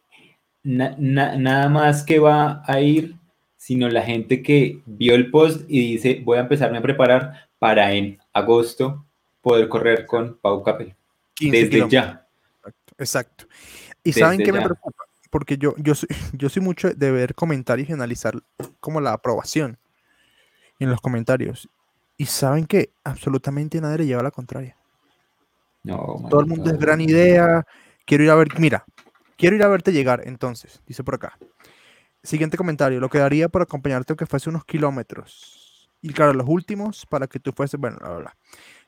Speaker 3: nada más que va a ir, sino la gente que vio el post y dice, voy a empezarme a preparar para en agosto poder correr con Pau Capel. Desde ya.
Speaker 1: Exacto. Y saben qué me preocupa, porque yo, yo, soy, yo soy mucho de ver comentarios y analizar como la aprobación en los comentarios. Y saben que absolutamente nadie le lleva la contraria. Todo el mundo es gran idea. Quiero ir a ver, mira, quiero ir a verte llegar, entonces, dice por acá. Siguiente comentario, lo que daría por acompañarte aunque fuese unos kilómetros. Y claro, los últimos para que tú fueses, bueno, la verdad.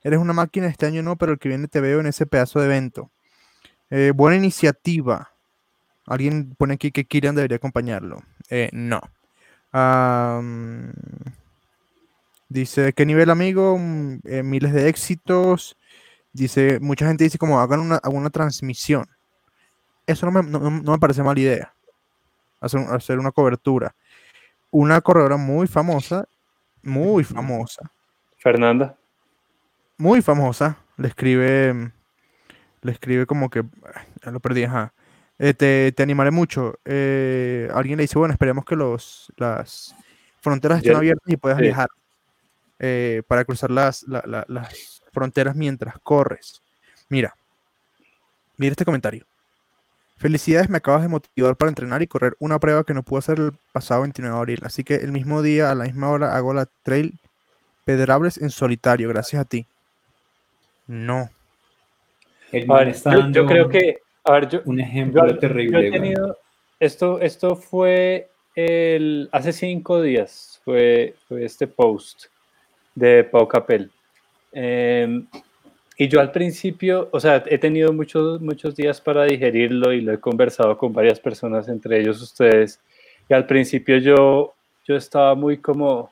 Speaker 1: Eres una máquina este año no, pero el que viene te veo en ese pedazo de evento. Eh, buena iniciativa. Alguien pone aquí que Kirian debería acompañarlo. Eh, no. dice, ¿qué nivel amigo? Mm, eh, miles de éxitos. Dice, mucha gente dice como hagan una, una transmisión. Eso no me, no, me, parece mala idea. Hacer, hacer una cobertura. Una corredora muy famosa, muy famosa.
Speaker 2: Fernanda.
Speaker 1: Muy famosa. Le escribe, le escribe como que, ya lo perdí, ajá. Eh, te, te, animaré mucho. Eh, alguien le dice, bueno, esperemos que los, las fronteras estén abiertas y puedas viajar eh, para cruzar las, las fronteras mientras corres. Mira, mira este comentario. Felicidades, me acabas de motivar para entrenar y correr una prueba que no pude hacer el pasado 29 de abril. Así que el mismo día, a la misma hora, hago la trail Pedrables en solitario, gracias a ti. No.
Speaker 2: yo, creo que, a ver, yo,
Speaker 3: un ejemplo terrible.
Speaker 2: esto, esto fue el, hace cinco días, fue, fue este post de Pau Capel. Em, y yo al principio, o sea, he tenido muchos, muchos días para digerirlo y lo he conversado con varias personas, entre ellos ustedes. Y al principio yo, yo estaba muy como,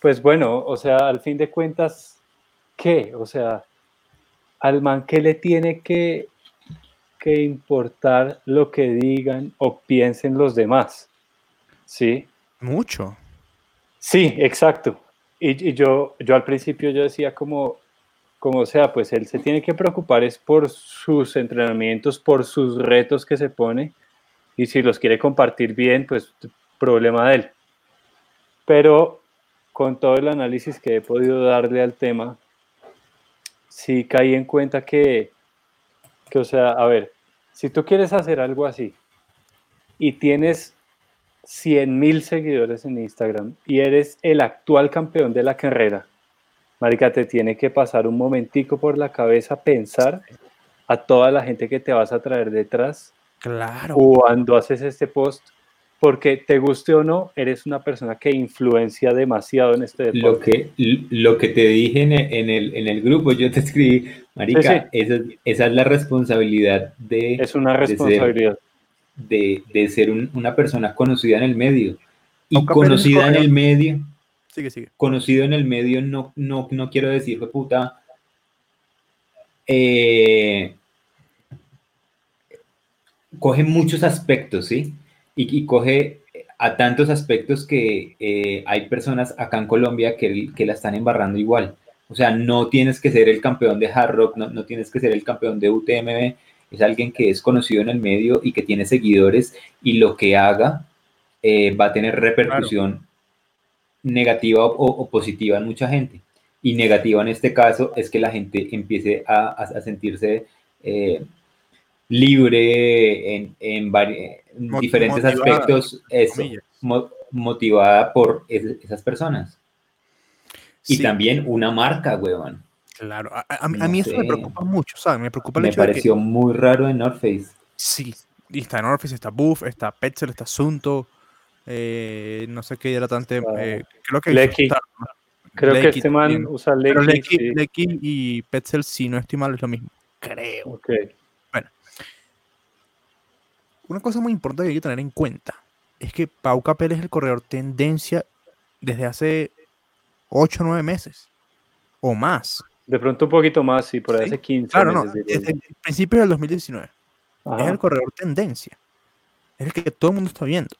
Speaker 2: pues bueno, o sea, al fin de cuentas, ¿qué? O sea, al man que le tiene que, que importar lo que digan o piensen los demás. ¿Sí?
Speaker 1: Mucho.
Speaker 2: Sí, exacto. Y, yo, yo al principio yo decía como, como sea, pues él se tiene que preocupar es por sus entrenamientos, por sus retos que se pone y si los quiere compartir bien, pues problema de él. Pero con todo el análisis que he podido darle al tema, sí caí en cuenta que, que, o sea, a ver, si tú quieres hacer algo así y tienes 100 mil seguidores en Instagram y eres el actual campeón de la carrera, Marica, te tiene que pasar un momentico por la cabeza pensar a toda la gente que te vas a traer detrás.
Speaker 1: Claro.
Speaker 2: Cuando haces este post, porque te guste o no, eres una persona que influencia demasiado en este deporte.
Speaker 3: Lo que, lo que te dije en el, en el, grupo, yo te escribí, Marica, Esa, esa, es la responsabilidad de...
Speaker 2: Es una responsabilidad
Speaker 3: de, ser una persona conocida en el medio. Y conocida en el medio.
Speaker 1: Sigue, sigue.
Speaker 3: Conocido en el medio, no, no, no quiero decir, puta. Eh, coge muchos aspectos, ¿sí? Y, coge a tantos aspectos que eh, hay personas acá en Colombia que, que, la están embarrando igual. O sea, no tienes que ser el campeón de Hard Rock, no, no tienes que ser el campeón de UTMB, es alguien que es conocido en el medio y que tiene seguidores y lo que haga eh, va a tener repercusión negativa o, positiva en mucha gente. Y negativa en este caso es que la gente empiece a, sentirse eh, libre en, diferentes aspectos, motivada por esas personas. Y también una marca, weón.
Speaker 1: Claro, a, mí eso me preocupa mucho, ¿sabes? Me preocupa
Speaker 3: el me pareció muy raro en North Face.
Speaker 1: Sí, y está North Face, está Buff, está Petzel, está Asunto, eh, no sé qué hidratante, eh, creo que...
Speaker 2: Lecky. Creo que este man usa Lecky.
Speaker 1: Lecky, y Petzel, si no estoy mal, es lo mismo. Creo.
Speaker 2: Ok.
Speaker 1: Una cosa muy importante que hay que tener en cuenta es que Pau Capel es el corredor tendencia desde hace 8 o 9 meses o más.
Speaker 2: De pronto un poquito más, sí, por ahí hace 15
Speaker 1: Claro, no, desde el principio del 2019. Es el corredor tendencia. Es el que todo el mundo está viendo.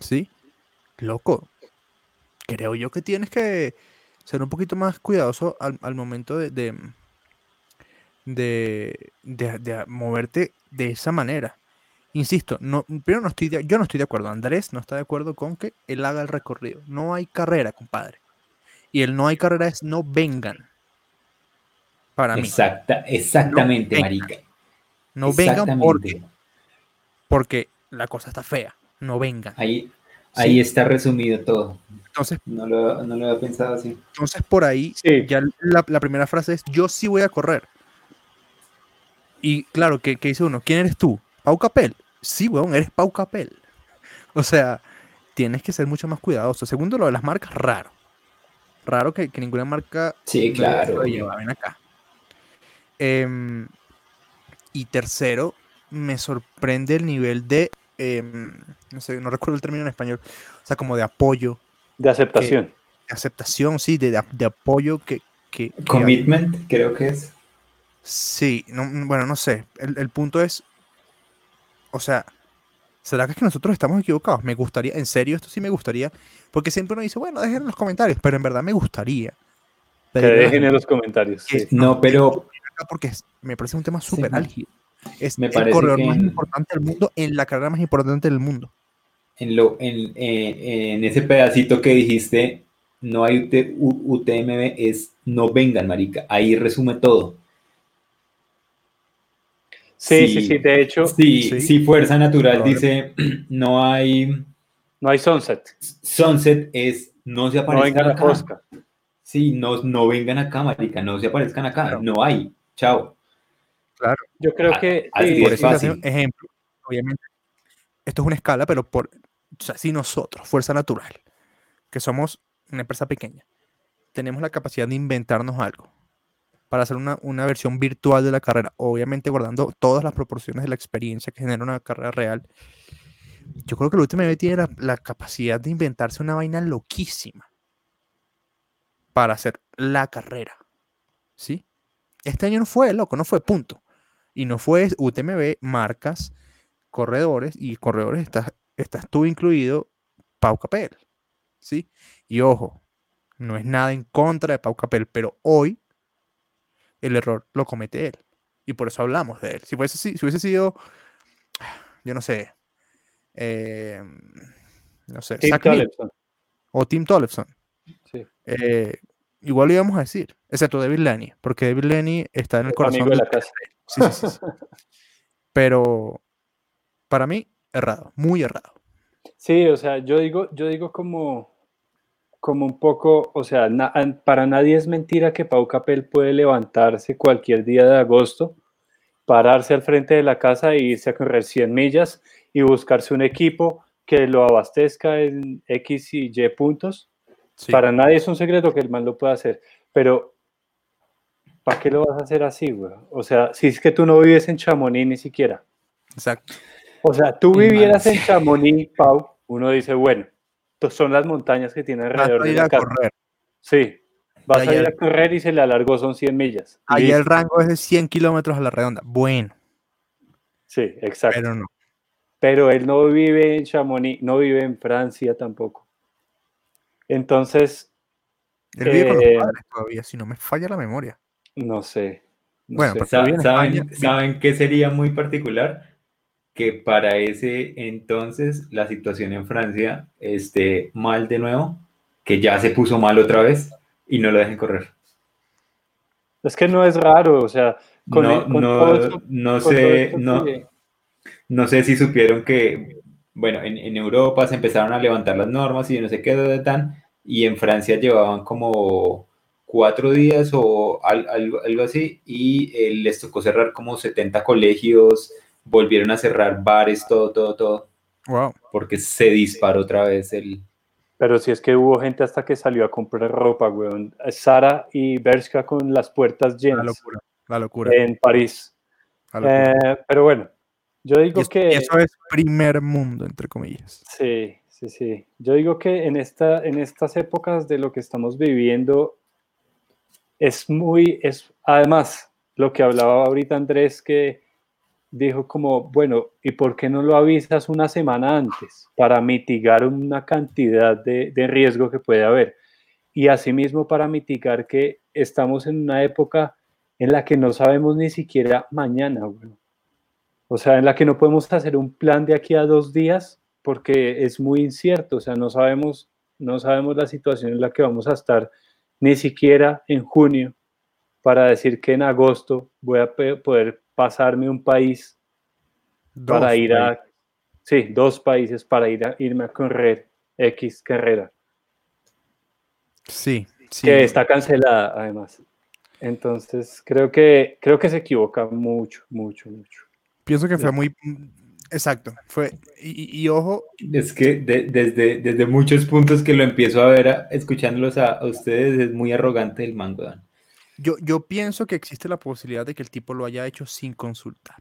Speaker 1: ¿Sí? Loco. Creo yo que tienes que ser un poquito más cuidadoso al, momento de de, de, moverte de esa manera. Insisto, no, primero no estoy yo no estoy de acuerdo. Andrés no está de acuerdo con que él haga el recorrido. No hay carrera, compadre. Y el no hay carrera es no vengan para
Speaker 3: Exacta, mí. Exactamente, marica.
Speaker 1: No vengan porque, porque la cosa está fea. No vengan.
Speaker 3: Ahí, ahí está resumido todo. Entonces, no lo, no lo había pensado así.
Speaker 1: Entonces, por ahí, ya la, primera frase es: Yo sí voy a correr. Y claro, ¿qué, dice uno? ¿Quién eres tú? ¿Pau Capel? Sí, weón, eres Pau Capel. O sea, tienes que ser mucho más cuidadoso. Segundo, lo de las marcas, raro. Raro que, ninguna marca.
Speaker 3: Sí, claro.
Speaker 1: Ven acá. Em, y tercero, me sorprende el nivel de, em, no sé, no recuerdo el término en español, o sea, como de apoyo.
Speaker 2: De aceptación.
Speaker 1: de aceptación, sí, de, de apoyo que, que,
Speaker 3: Commitment, creo que es.
Speaker 1: Sí, no, bueno, no sé. El, el, punto es, o sea, ¿será que es que nosotros estamos equivocados? Me gustaría, en serio, esto sí me gustaría, porque siempre uno dice, bueno, dejen en los comentarios, pero en verdad me gustaría.
Speaker 2: Que dejen en los comentarios.
Speaker 3: No, pero
Speaker 1: porque me parece un tema súper álgido. Es el corredor más importante del mundo en la carrera más importante del mundo.
Speaker 3: En, lo, en, en ese pedacito que dijiste, no hay UTMB, es no vengan, marica. Ahí resume todo.
Speaker 2: Sí, sí, sí, de hecho.
Speaker 3: Sí, sí, Fuerza Natural dice, no hay...
Speaker 2: No hay Sunset.
Speaker 3: Sunset es, no se aparezcan acá. Sí, no, no vengan acá, marica, no se aparezcan acá, no hay. Chao.
Speaker 1: Claro.
Speaker 2: Yo creo que.
Speaker 1: por ejemplo, obviamente, esto es una escala, pero por. O sea, si nosotros, Fuerza Natural, que somos una empresa pequeña, tenemos la capacidad de inventarnos algo para hacer una, versión virtual de la carrera, obviamente guardando todas las proporciones de la experiencia que genera una carrera real. Yo creo que el UTMB tiene la, la capacidad de inventarse una vaina loquísima para hacer la carrera. ¿Sí? Este año no fue, loco, no fue punto. Y no fue UTMB, marcas, corredores, y corredores estás, estás tú incluido, Pau Capel. ¿Sí? Y ojo, No es nada en contra de Pau Capel, pero hoy el error lo comete él. Y por eso hablamos de él. Si, fuese, si, hubiese sido, yo no sé, eh, no sé,
Speaker 2: Tim
Speaker 1: o Tim Tollefson,
Speaker 2: Sí.
Speaker 1: eh, igual lo íbamos a decir, excepto David Lenny, porque David Lenny está en el corazón
Speaker 2: Amigo de la casa.
Speaker 1: Sí, sí, sí, sí. Pero para mí, errado, muy errado.
Speaker 2: Sí, o sea, yo digo, yo digo como, como un poco, o sea, na- para nadie es mentira que Pau Capel puede levantarse cualquier día de agosto, pararse al frente de la casa e irse a correr 100 millas y buscarse un equipo que lo abastezca en X y Y puntos.
Speaker 1: Sí,
Speaker 2: Para nadie es un secreto que el man lo pueda hacer, pero ¿para qué lo vas a hacer así, güey? O sea, si es que tú no vives en Chamonix ni siquiera.
Speaker 1: exacto.
Speaker 2: O sea, tú vivieras en Chamonix, Pau, uno dice, bueno, son las montañas que tiene
Speaker 1: Vas
Speaker 2: alrededor
Speaker 1: a
Speaker 2: de
Speaker 1: ir
Speaker 2: la
Speaker 1: a
Speaker 2: casa.
Speaker 1: correr.
Speaker 2: Sí, vas a ir a correr y se le alargó, son 100 millas.
Speaker 1: Allá el rango es de 100 kilómetros a la redonda. Bueno,
Speaker 2: Sí, exacto. Pero,
Speaker 1: pero no.
Speaker 2: él no vive en Chamonix, no vive en Francia tampoco. Entonces,
Speaker 1: Él vive con
Speaker 2: Eh,
Speaker 1: los padres todavía, si no me falla la memoria.
Speaker 2: no sé. no
Speaker 1: Bueno,
Speaker 2: sé.
Speaker 3: ¿Saben,
Speaker 1: España, sí.
Speaker 3: ¿Saben qué sería muy particular? Que para ese entonces la situación en Francia esté mal de nuevo, que ya se puso mal otra vez y no lo dejen correr.
Speaker 2: Es que no es raro, o sea, con,
Speaker 3: no,
Speaker 2: el- con
Speaker 3: no,
Speaker 2: todo esto-
Speaker 3: no
Speaker 2: con
Speaker 3: sé, no,
Speaker 2: que-
Speaker 3: no sé si supieron que, bueno, en, en Europa se empezaron a levantar las normas y no sé qué, de tan, y en Francia llevaban como cuatro días o al- algo, algo así, y eh, les tocó cerrar como 70 colegios, volvieron a cerrar bares, todo, todo, todo,
Speaker 1: Wow.
Speaker 3: porque se disparó otra vez el...
Speaker 2: Pero si es que hubo gente hasta que salió a comprar ropa, weón. Sara y Bershka con las puertas
Speaker 1: La
Speaker 2: llenas
Speaker 1: locura. La locura.
Speaker 2: en París.
Speaker 1: la locura.
Speaker 2: Eh, pero bueno, yo
Speaker 1: Y
Speaker 2: digo
Speaker 1: eso,
Speaker 2: que...
Speaker 1: y eso es primer mundo, entre comillas.
Speaker 2: Sí, sí, sí. Yo digo que en, esta, en estas épocas de lo que estamos viviendo es muy, es además lo que hablaba ahorita Andrés que dijo como, bueno, ¿y por qué no lo avisas una semana antes para mitigar una cantidad de, de riesgo que puede haber? Y asimismo para mitigar que estamos en una época en la que no sabemos ni siquiera mañana, bueno. O sea, en la que no podemos hacer un plan de aquí a dos días porque es muy incierto, o sea, no sabemos, no sabemos la situación en la que vamos a estar ni siquiera en junio para decir que en agosto voy a poder pasarme un país para ir a, sí, dos países para ir a, irme a correr X carrera,
Speaker 1: Sí, sí.
Speaker 2: que está cancelada además. Entonces, creo que, creo que se equivoca mucho, mucho, mucho.
Speaker 1: Pienso que fue muy. Exacto. Fue. Y, ojo,
Speaker 3: Es que de- desde, desde muchos puntos que lo empiezo a ver, a- escuchándolos a, a ustedes, es muy arrogante el man, weón.
Speaker 1: Yo, yo pienso que existe la posibilidad de que el tipo lo haya hecho sin consultar.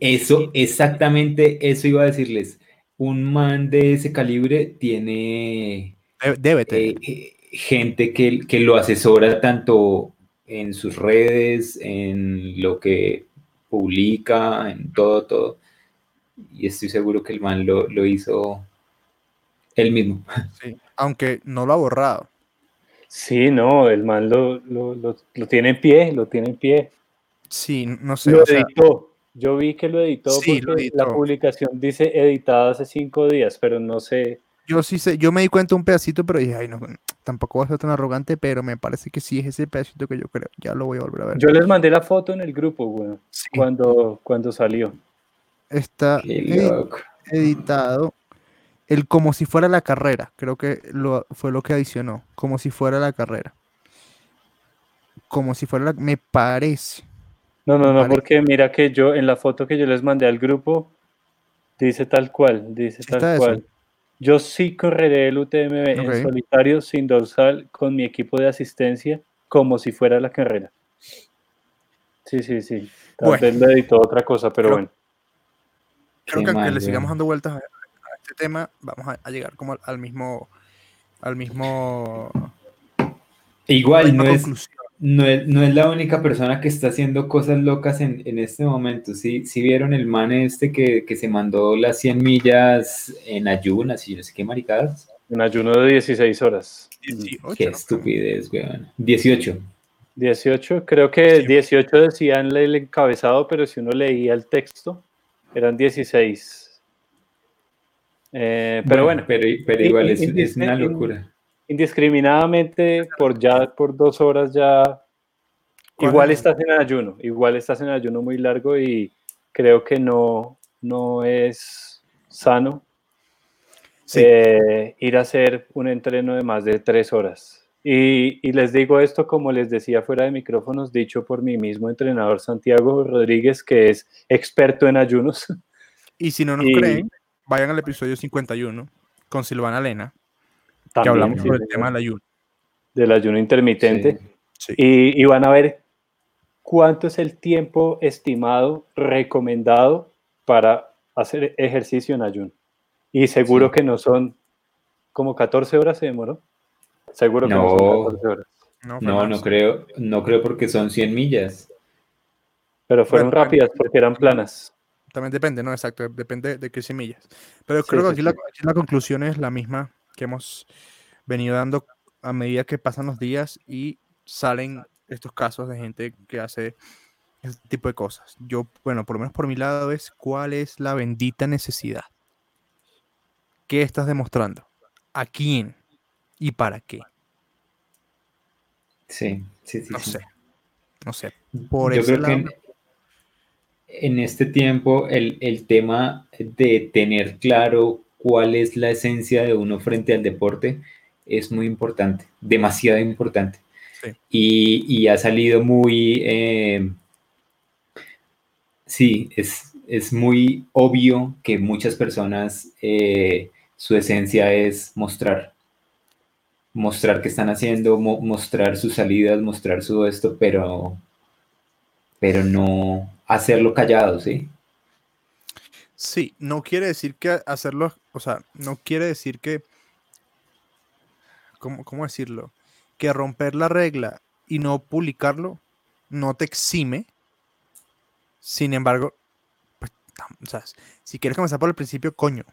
Speaker 3: Eso, exactamente eso iba a decirles. Un man de ese calibre tiene
Speaker 1: Debe, tener.
Speaker 3: eh, gente que, que lo asesora tanto en sus redes, en lo que publica, en todo, todo. Y estoy seguro que el man lo, lo hizo él mismo.
Speaker 1: sí, Aunque no lo ha borrado.
Speaker 2: Sí, no, el man lo, lo, lo- lo tiene en pie, lo tiene en pie.
Speaker 1: Sí, no sé.
Speaker 2: Lo editó. Yo vi que lo editó
Speaker 1: Sí,
Speaker 2: la publicación dice editado hace cinco días, pero no sé.
Speaker 1: yo sí sé, yo me di cuenta un pedacito, pero dije, ay, no, tampoco voy a ser tan arrogante, pero me parece que sí es ese pedacito que yo creo. Ya lo voy a volver a ver.
Speaker 2: Yo les mandé la foto en el grupo, güey,
Speaker 1: Sí,
Speaker 2: cuando, cuando salió.
Speaker 1: está editado el como si fuera la carrera. Creo que lo, fue lo que adicionó. Como si fuera la carrera. Como si fuera la. Me parece.
Speaker 2: No, no, no, porque mira que yo en la foto que yo les mandé al grupo dice tal cual, dice tal
Speaker 1: eso.
Speaker 2: cual. Yo sí correré el UTMB en solitario sin dorsal con mi equipo de asistencia como si fuera la carrera. Sí, sí, sí. Tal
Speaker 1: Bueno.
Speaker 2: vez le editó otra cosa, pero
Speaker 1: Creo-
Speaker 2: bueno.
Speaker 1: Creo
Speaker 3: Qué
Speaker 1: que aunque
Speaker 3: mal,
Speaker 1: le sigamos dando vueltas a, a este tema, vamos a, a llegar como al, al mismo. Al mismo.
Speaker 3: Igual no es, no, es, no es la única persona que está haciendo cosas locas en, en este momento. ¿Sí, sí vieron el man este que, que se mandó las 100 millas en ayunas y no sé qué maricadas?
Speaker 2: En ayuno de 16 horas.
Speaker 3: 18, Qué estupidez, weón. 18.
Speaker 2: 18, creo que 18 decían el encabezado, pero si uno leía el texto, eran 16. Eh, pero bueno,
Speaker 3: pero, igual es, una locura.
Speaker 2: Indiscriminadamente, por ya por dos horas ya, igual estás en ayuno, igual estás en ayuno muy largo y creo que no, no es sano eh, ir a hacer un entreno de más de tres horas. Y, les digo esto como les decía fuera de micrófonos, dicho por mi mismo entrenador Santiago Rodríguez, que es experto en ayunos.
Speaker 1: Y si no nos creen, vayan al episodio 51 con Silvana Lena, que hablamos sobre el tema del ayuno.
Speaker 2: Del ayuno intermitente. Y, y van a ver cuánto es el tiempo estimado, recomendado para hacer ejercicio en ayuno. Y seguro que no son como 14 horas se demoró. Seguro que no,
Speaker 3: no No, creo, no creo porque son 100 millas.
Speaker 2: Pero fueron rápidas porque eran planas.
Speaker 1: También depende, ¿no? Exacto, depende de qué 100 millas. Pero creo que aquí, La, conclusión es la misma que hemos venido dando a medida que pasan los días y salen estos casos de gente que hace este tipo de cosas. Yo, bueno, por lo menos por mi lado es cuál es la bendita necesidad. ¿Qué estás demostrando? ¿A quién? y para qué.
Speaker 3: Sí, sí, sí.
Speaker 1: No
Speaker 3: sé.
Speaker 1: No sé.
Speaker 3: Por Yo creo que en, este tiempo el, tema de tener claro cuál es la esencia de uno frente al deporte es muy importante, demasiado importante. Y, ha salido muy, eh, sí, es, es, muy obvio que muchas personas eh, su esencia es mostrar mostrar qué están haciendo, mostrar sus salidas, mostrar su esto, pero, pero no hacerlo callado, ¿sí?
Speaker 1: Sí, no quiere decir que hacerlo, o sea, no quiere decir que, ¿cómo, cómo decirlo? Que romper la regla y no publicarlo no te exime. Sin embargo, pues, o sea, si quieres comenzar por el principio, coño,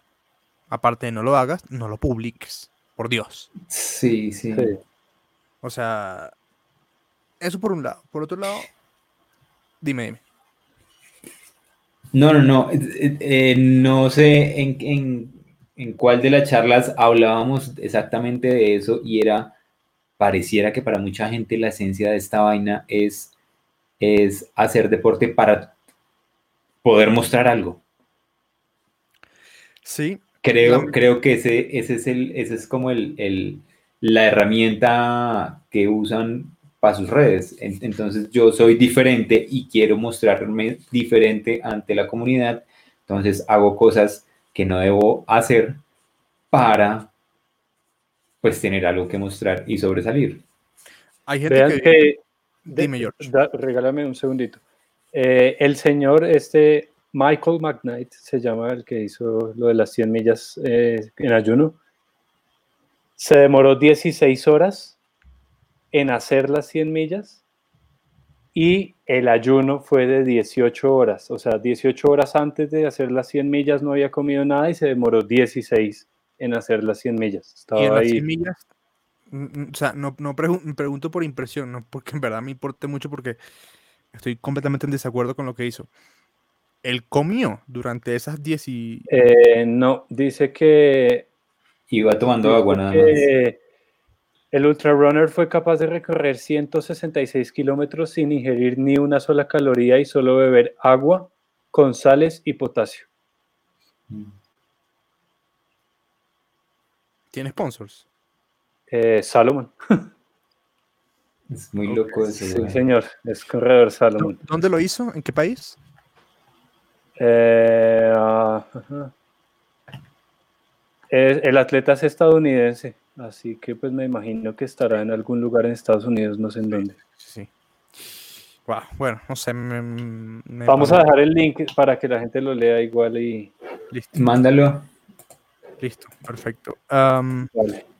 Speaker 1: aparte de no lo hagas, no lo publiques por Dios.
Speaker 3: Sí, sí,
Speaker 1: O sea, eso por un lado. Por otro lado, dime, dime.
Speaker 3: No, no, no. Eh, no sé en, en, cuál de las charlas hablábamos exactamente de eso y era, pareciera que para mucha gente la esencia de esta vaina es, es hacer deporte para poder mostrar algo.
Speaker 1: Sí,
Speaker 3: Creo, creo que ese, ese, es el, ese es como el, la herramienta que usan para sus redes. Entonces yo soy diferente y quiero mostrarme diferente ante la comunidad. Entonces hago cosas que no debo hacer para pues tener algo que mostrar y sobresalir.
Speaker 2: Hay gente que, Dime, George. regálame un segundito. Eh, el señor este Michael McKnight se llama el que hizo lo de las 100 millas eh, en ayuno. Se demoró 16 horas en hacer las 100 millas y el ayuno fue de 18 horas. O sea, 18 horas antes de hacer las 100 millas no había comido nada y se demoró 16 en hacer las 100 millas.
Speaker 1: Estaba ¿Y en las 100 millas? Mm, mm, o sea, no, no pregunto por impresión, no porque en verdad me importe mucho porque estoy completamente en desacuerdo con lo que hizo él comió durante esas 10 y...
Speaker 2: Eh, no, dice que...
Speaker 3: Iba tomando agua nada más.
Speaker 2: El Ultra Runner fue capaz de recorrer 166 kilómetros sin ingerir ni una sola caloría y solo beber agua con sales y potasio.
Speaker 1: ¿Tiene sponsors?
Speaker 2: Eh, Salomon.
Speaker 3: Es muy loco eso.
Speaker 2: Sí, señor, es corredor Salomon.
Speaker 1: ¿Dónde lo hizo? ¿En qué país?
Speaker 2: Eh, el atleta es estadounidense, así que pues me imagino que estará en algún lugar en Estados Unidos, no sé en dónde.
Speaker 1: Sí. bueno, no sé.
Speaker 2: Vamos a dejar el link para que la gente lo lea igual y.
Speaker 3: Listo. Mándalo.
Speaker 1: Listo, perfecto.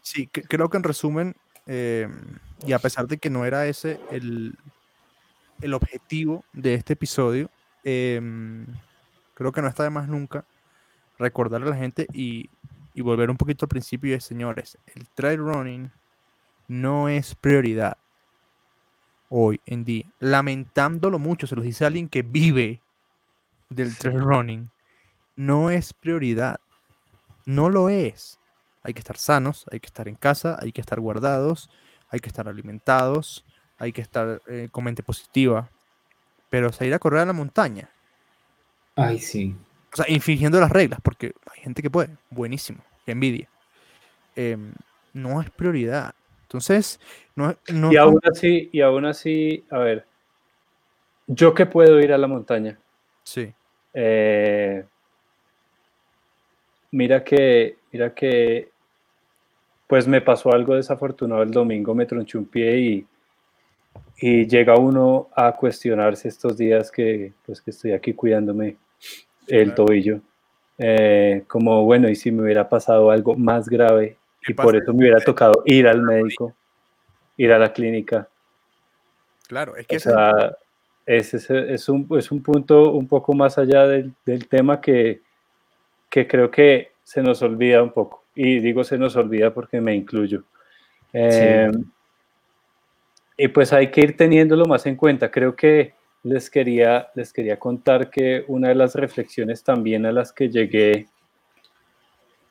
Speaker 1: Sí, creo que en resumen, em, y a pesar de que no era ese el, el objetivo de este episodio, eh, creo que no está de más nunca recordarle a la gente y, y volver un poquito al principio de señores, el trail running no es prioridad hoy en día. Lamentándolo mucho, se los dice alguien que vive del trail running. No es prioridad. No lo es. Hay que estar sanos, hay que estar en casa, hay que estar guardados, hay que estar alimentados, hay que estar eh, con mente positiva. Pero salir a correr a la montaña.
Speaker 3: Ay, sí.
Speaker 1: O sea, infringiendo las reglas, porque hay gente que puede. Buenísimo. Envidia. Em, no es prioridad. Entonces, no, no
Speaker 2: y aún así, y aún así, a ver, yo que puedo ir a la montaña.
Speaker 1: Sí.
Speaker 2: Eh, mira que, mira que, pues me pasó algo desafortunado el domingo, me tronché un pie y, y llega uno a cuestionarse estos días que, pues, que estoy aquí cuidándome el tobillo. Eh, como bueno, y si me hubiera pasado algo más grave y por eso me hubiera tocado ir al médico, ir a la clínica.
Speaker 1: Claro, es que...
Speaker 2: es, un, es un punto un poco más allá del, del tema que, que, creo que se nos olvida un poco. Y digo se nos olvida porque me incluyo. Em, y pues hay que ir teniéndolo más en cuenta. Creo que les quería, les quería contar que una de las reflexiones también a las que llegué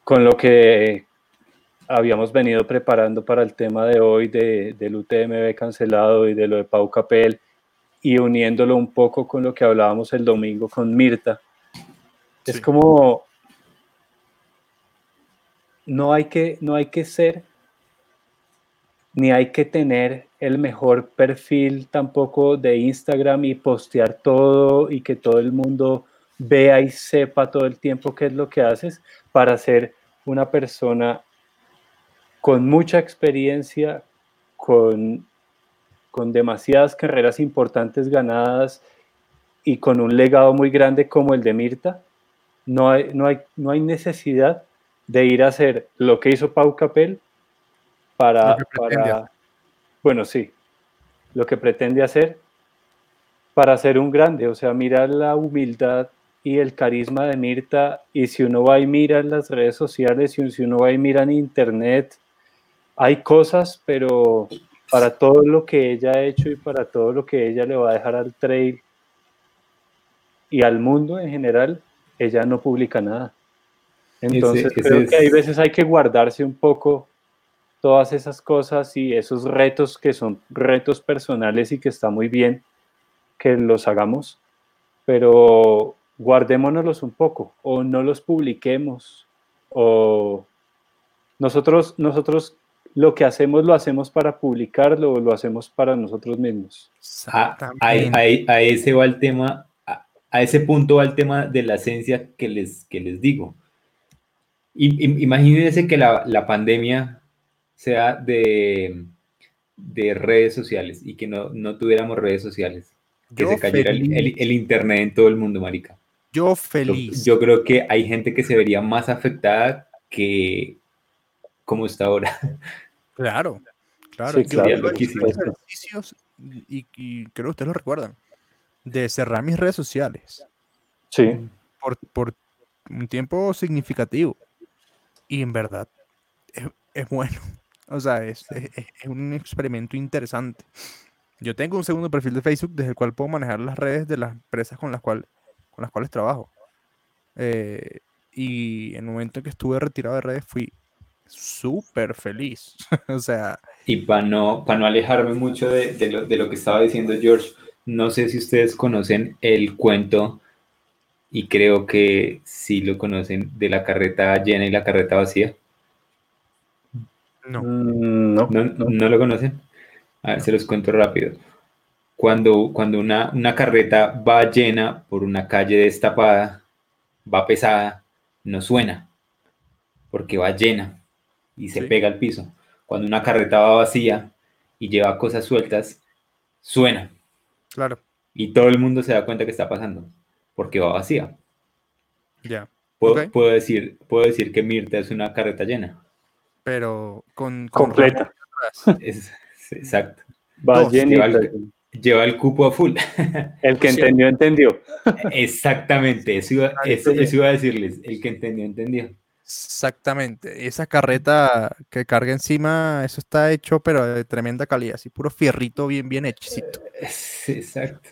Speaker 2: con lo que habíamos venido preparando para el tema de hoy de, del UTMB cancelado y de lo de Pau Capel y uniéndolo un poco con lo que hablábamos el domingo con Mirta. Es como no hay que no hay que ser ni hay que tener el mejor perfil tampoco de Instagram y postear todo y que todo el mundo vea y sepa todo el tiempo qué es lo que haces para ser una persona con mucha experiencia, con, con demasiadas carreras importantes ganadas y con un legado muy grande como el de Mirta, no hay, no hay, no hay necesidad de ir a hacer lo que hizo Pau Capel para, para, bueno, sí, lo que pretende hacer para ser un grande, o sea, mira la humildad y el carisma de Mirta, y si uno va y mira en las redes sociales, y si uno va y mira en internet, hay cosas, pero para todo lo que ella ha hecho y para todo lo que ella le va a dejar al trail y al mundo en general, ella no publica nada. Entonces creo que hay veces hay que guardarse un poco todas esas cosas y esos retos que son retos personales y que está muy bien que los hagamos, pero guardémonos un poco o no los publiquemos o nosotros, nosotros lo que hacemos lo hacemos para publicarlo o lo hacemos para nosotros mismos.
Speaker 3: A, a, ese va el tema, a, ese punto va el tema de la esencia que les, que les digo. imagínense que la, la, pandemia sea de, de redes sociales y que no, no tuviéramos redes sociales, que se cayera el, el, internet en todo el mundo, marica.
Speaker 1: Yo feliz.
Speaker 3: Yo, yo creo que hay gente que se vería más afectada que como está ahora.
Speaker 1: Claro, claro. Sí, ejercicios y, creo que ustedes lo recuerdan, de cerrar mis redes sociales.
Speaker 2: Sí.
Speaker 1: Por, un tiempo significativo. Y en verdad, es, bueno. O sea, es, un experimento interesante. Yo tengo un segundo perfil de Facebook desde el cual puedo manejar las redes de las empresas con las, cual, con las cuales trabajo. Eh, y en el momento en que estuve retirado de redes fui súper feliz. o sea.
Speaker 3: Y para no, para no alejarme mucho de, de, lo, de, lo, que estaba diciendo George, no sé si ustedes conocen el cuento, y creo que sí lo conocen, de la carreta llena y la carreta vacía.
Speaker 1: No.
Speaker 2: Mm, no,
Speaker 3: no, no, lo conocen. A ver, se los cuento rápido. Cuando, cuando una, una carreta va llena por una calle destapada, va pesada, no suena, porque va llena y se pega al piso. Cuando una carreta va vacía y lleva cosas sueltas, suena.
Speaker 1: Claro.
Speaker 3: Y todo el mundo se da cuenta que está pasando, porque va vacía.
Speaker 1: Ya.
Speaker 3: Puedo, decir, puedo decir que Mirta es una carreta llena.
Speaker 1: Pero con...
Speaker 2: Completa.
Speaker 3: exacto.
Speaker 2: Va llena.
Speaker 3: Lleva el, cupo a full.
Speaker 2: El que entendió, entendió.
Speaker 3: Exactamente, eso iba, eso iba a decirles. El que entendió, entendió.
Speaker 1: Exactamente. Esa carreta que carga encima, eso está hecho, pero de tremenda calidad, así puro fierrito bien, bien hechicito.
Speaker 3: Sí, exacto.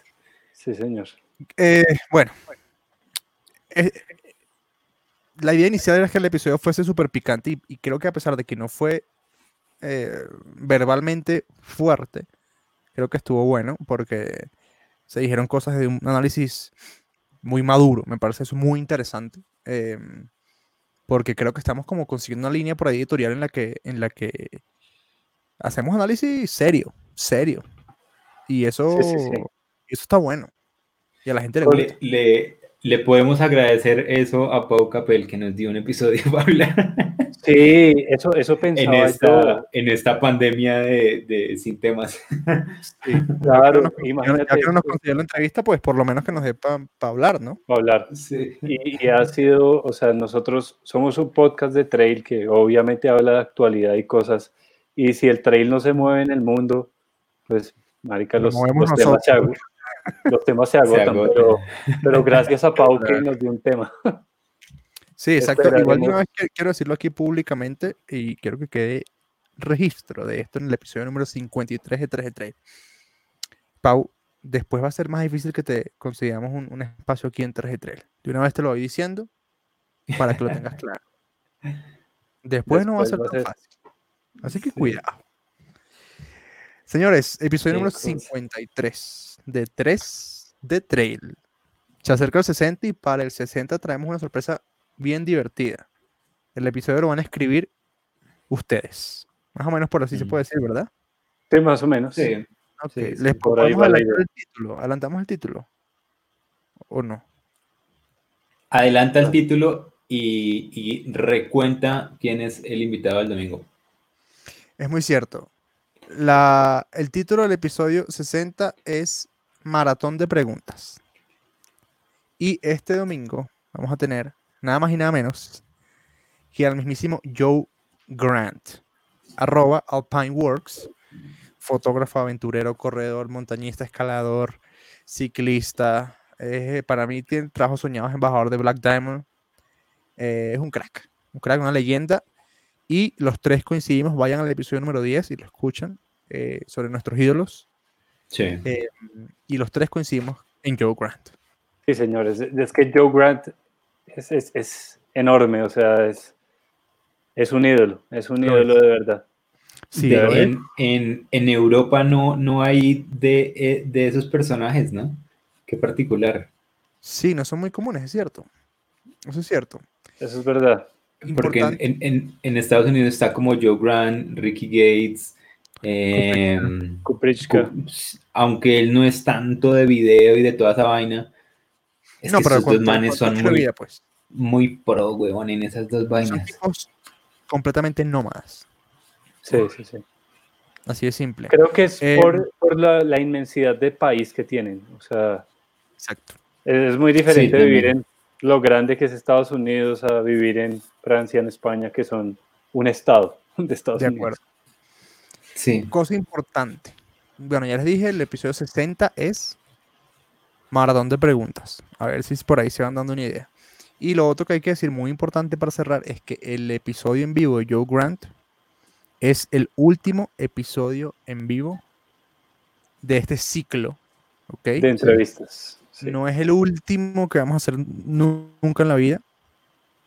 Speaker 2: Sí, señor.
Speaker 1: Eh, bueno, eh, la idea inicial era que el episodio fuese súper picante y, y creo que a pesar de que no fue eh, verbalmente fuerte, creo que estuvo bueno porque se dijeron cosas de un análisis muy maduro. Me parece eso muy interesante. em, porque creo que estamos como consiguiendo una línea por ahí editorial en la que, en la que hacemos análisis serio, serio. Y eso,
Speaker 2: Sí, sí, sí.
Speaker 1: eso está bueno. Y a la gente le gusta.
Speaker 3: Le, le, le podemos agradecer eso a Pau Capel que nos dio un episodio para hablar
Speaker 2: Sí, eso, eso pensaba
Speaker 3: en
Speaker 2: yo.
Speaker 3: esta, en esta pandemia de, de sin temas.
Speaker 2: Claro,
Speaker 1: Ya que no nos- ya
Speaker 2: imagínate
Speaker 1: que no nos consiguió la entrevista, pues por lo menos que nos dé para hablar, ¿no?
Speaker 2: hablar.
Speaker 3: Sí.
Speaker 2: Y, y ha sido, o sea, nosotros somos un podcast de trail que obviamente habla de actualidad y cosas. Y si el trail no se mueve en el mundo, pues, marica,
Speaker 1: Lo
Speaker 2: los, los temas se. Los temas se agotan,
Speaker 3: agotan.
Speaker 2: pero, pero gracias a Pau que nos dio un tema.
Speaker 1: Sí, exacto. Igual una vez que- quiero decirlo aquí públicamente y quiero que quede registro de esto en el episodio número 53 de 3 de 3. Pau, después va a ser más difícil que te consigamos un, un espacio aquí en 3 de 3. De una vez te lo voy diciendo para que lo tengas claro. Después, no va a ser
Speaker 2: Después
Speaker 1: tan
Speaker 2: ser-
Speaker 1: fácil. Así que cuidado. Señores, episodio número
Speaker 3: cosa.
Speaker 1: 53 de 3 de Trail. Se acerca el 60 y para el 60 traemos una sorpresa bien divertida. El episodio lo van a escribir ustedes. Más o menos por así se
Speaker 3: Mm.
Speaker 1: puede decir, ¿verdad?
Speaker 2: Sí, más o menos.
Speaker 3: Sí.
Speaker 1: Ok,
Speaker 3: Sí, sí,
Speaker 1: Les
Speaker 2: por ahí va la
Speaker 1: adelantar el título. ¿Adelantamos el título? ¿O no?
Speaker 3: Adelanta el título y, y recuenta quién es el invitado del domingo.
Speaker 1: Es muy cierto. El título del episodio 60 es Maratón de Preguntas. Y este domingo vamos a tener nada más y nada menos que al mismísimo Joe Grant, arroba AlpineWorks, fotógrafo, aventurero, corredor, montañista, escalador, ciclista. eh, para mí tiene trabajos soñados, embajador de Black Diamond. eh, es un crack, un crack, una leyenda. Y los tres coincidimos, vayan al episodio número 10 y lo escuchan eh, sobre nuestros ídolos.
Speaker 3: Sí.
Speaker 1: eh, y los tres coincidimos en Joe Grant.
Speaker 2: Sí, señores. Es que Joe Grant es, es- es enorme, o sea, es, es un ídolo, es un
Speaker 1: Lo
Speaker 2: ídolo de verdad.
Speaker 1: Sí,
Speaker 3: De-
Speaker 1: es.
Speaker 3: en, en- en Europa no, no hay de, eh, de esos personajes, ¿no? Qué particular.
Speaker 1: Sí, no son muy comunes, es cierto. Eso es cierto.
Speaker 2: Eso es verdad.
Speaker 3: Porque en, en- en- en Estados Unidos está como Joe Grant, Ricky Gates,
Speaker 2: Kuprichka.
Speaker 3: Ku- aunque él no es tanto de video y de toda esa vaina. Es
Speaker 1: no,
Speaker 3: que
Speaker 1: pero
Speaker 3: esos dos manes son muy,
Speaker 1: vida, pues.
Speaker 3: muy pro, huevón, en esas dos
Speaker 1: Son
Speaker 3: vainas.
Speaker 1: tipos completamente nómadas.
Speaker 2: Sí, sí, sí.
Speaker 1: Así de simple.
Speaker 2: Creo que es
Speaker 1: Eh,
Speaker 2: por, por la, la inmensidad de país que tienen. O sea,
Speaker 1: Exacto.
Speaker 2: es muy diferente
Speaker 3: también.
Speaker 2: vivir en lo grande que es Estados Unidos a vivir en Francia, en España, que son un estado de Estados
Speaker 1: De
Speaker 2: Unidos.
Speaker 1: acuerdo.
Speaker 3: Sí.
Speaker 1: Cosa importante. Bueno, ya les dije, el episodio 60 es maratón de preguntas. A ver si por ahí se van dando una idea. Y lo otro que hay que decir, muy importante para cerrar, es que el episodio en vivo de Joe Grant es el último episodio en vivo de este ciclo. ¿Ok?
Speaker 2: De entrevistas. sí.
Speaker 1: No es el último que vamos a hacer nu- nunca en la vida,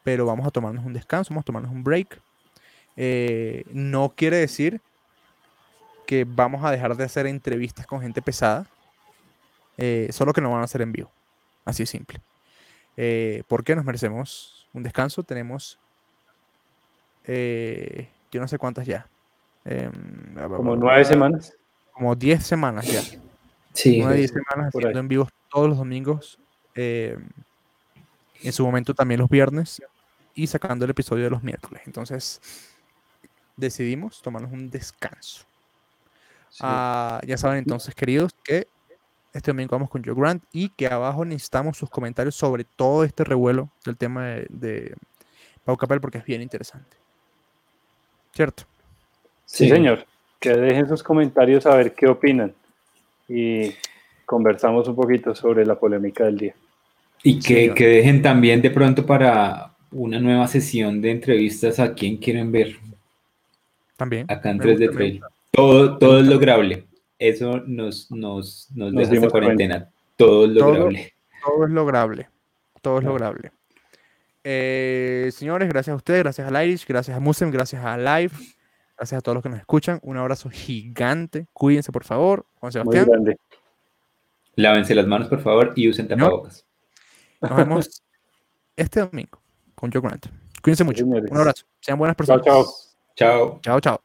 Speaker 1: pero vamos a tomarnos un descanso, vamos a tomarnos un break. Eh, no quiere decir que vamos a dejar de hacer entrevistas con gente pesada, eh, solo que no van a ser en vivo. Así de simple. Eh, porque nos merecemos un descanso. Tenemos, eh, yo no sé cuántas ya. Em,
Speaker 2: Como nueve semanas.
Speaker 1: Como 10 semanas ya.
Speaker 3: Sí.
Speaker 1: Nueve,
Speaker 2: sí,
Speaker 1: diez semanas haciendo
Speaker 2: ahí.
Speaker 1: en vivo todos los domingos. eh, en su momento también los viernes. Y sacando el episodio de los miércoles. Entonces decidimos tomarnos un descanso.
Speaker 2: Sí.
Speaker 1: Ah, ya saben entonces, queridos, que este domingo vamos con Joe Grant y que abajo necesitamos sus comentarios sobre todo este revuelo del tema de, de Pau Capel porque es bien interesante. ¿Cierto?
Speaker 2: Sí,
Speaker 3: Sí.
Speaker 2: señor. Que dejen sus comentarios a ver qué opinan. Y conversamos un poquito sobre la polémica del día.
Speaker 3: Y que, que dejen también de pronto para, una nueva sesión de entrevistas a quien quieren ver.
Speaker 1: También.
Speaker 3: Acá en 3D Trail. Todo, todo es lograble. Eso nos, nos, nos, deja esta cuarentena. Todo es lograble.
Speaker 1: Todo, es lograble. Todo es lograble. Eh, señores, gracias a ustedes, gracias a Irish, gracias a Musem, gracias a Live, gracias a todos los que nos escuchan. Un abrazo gigante. Cuídense, por favor. Juan Sebastián. Muy grande.
Speaker 3: Lávense las manos, por favor, y usen tapabocas.
Speaker 1: Nos vemos este domingo con Joe Grant. Cuídense mucho. Un abrazo. Sean buenas personas.
Speaker 3: Chao, chao.
Speaker 1: Chao, chao.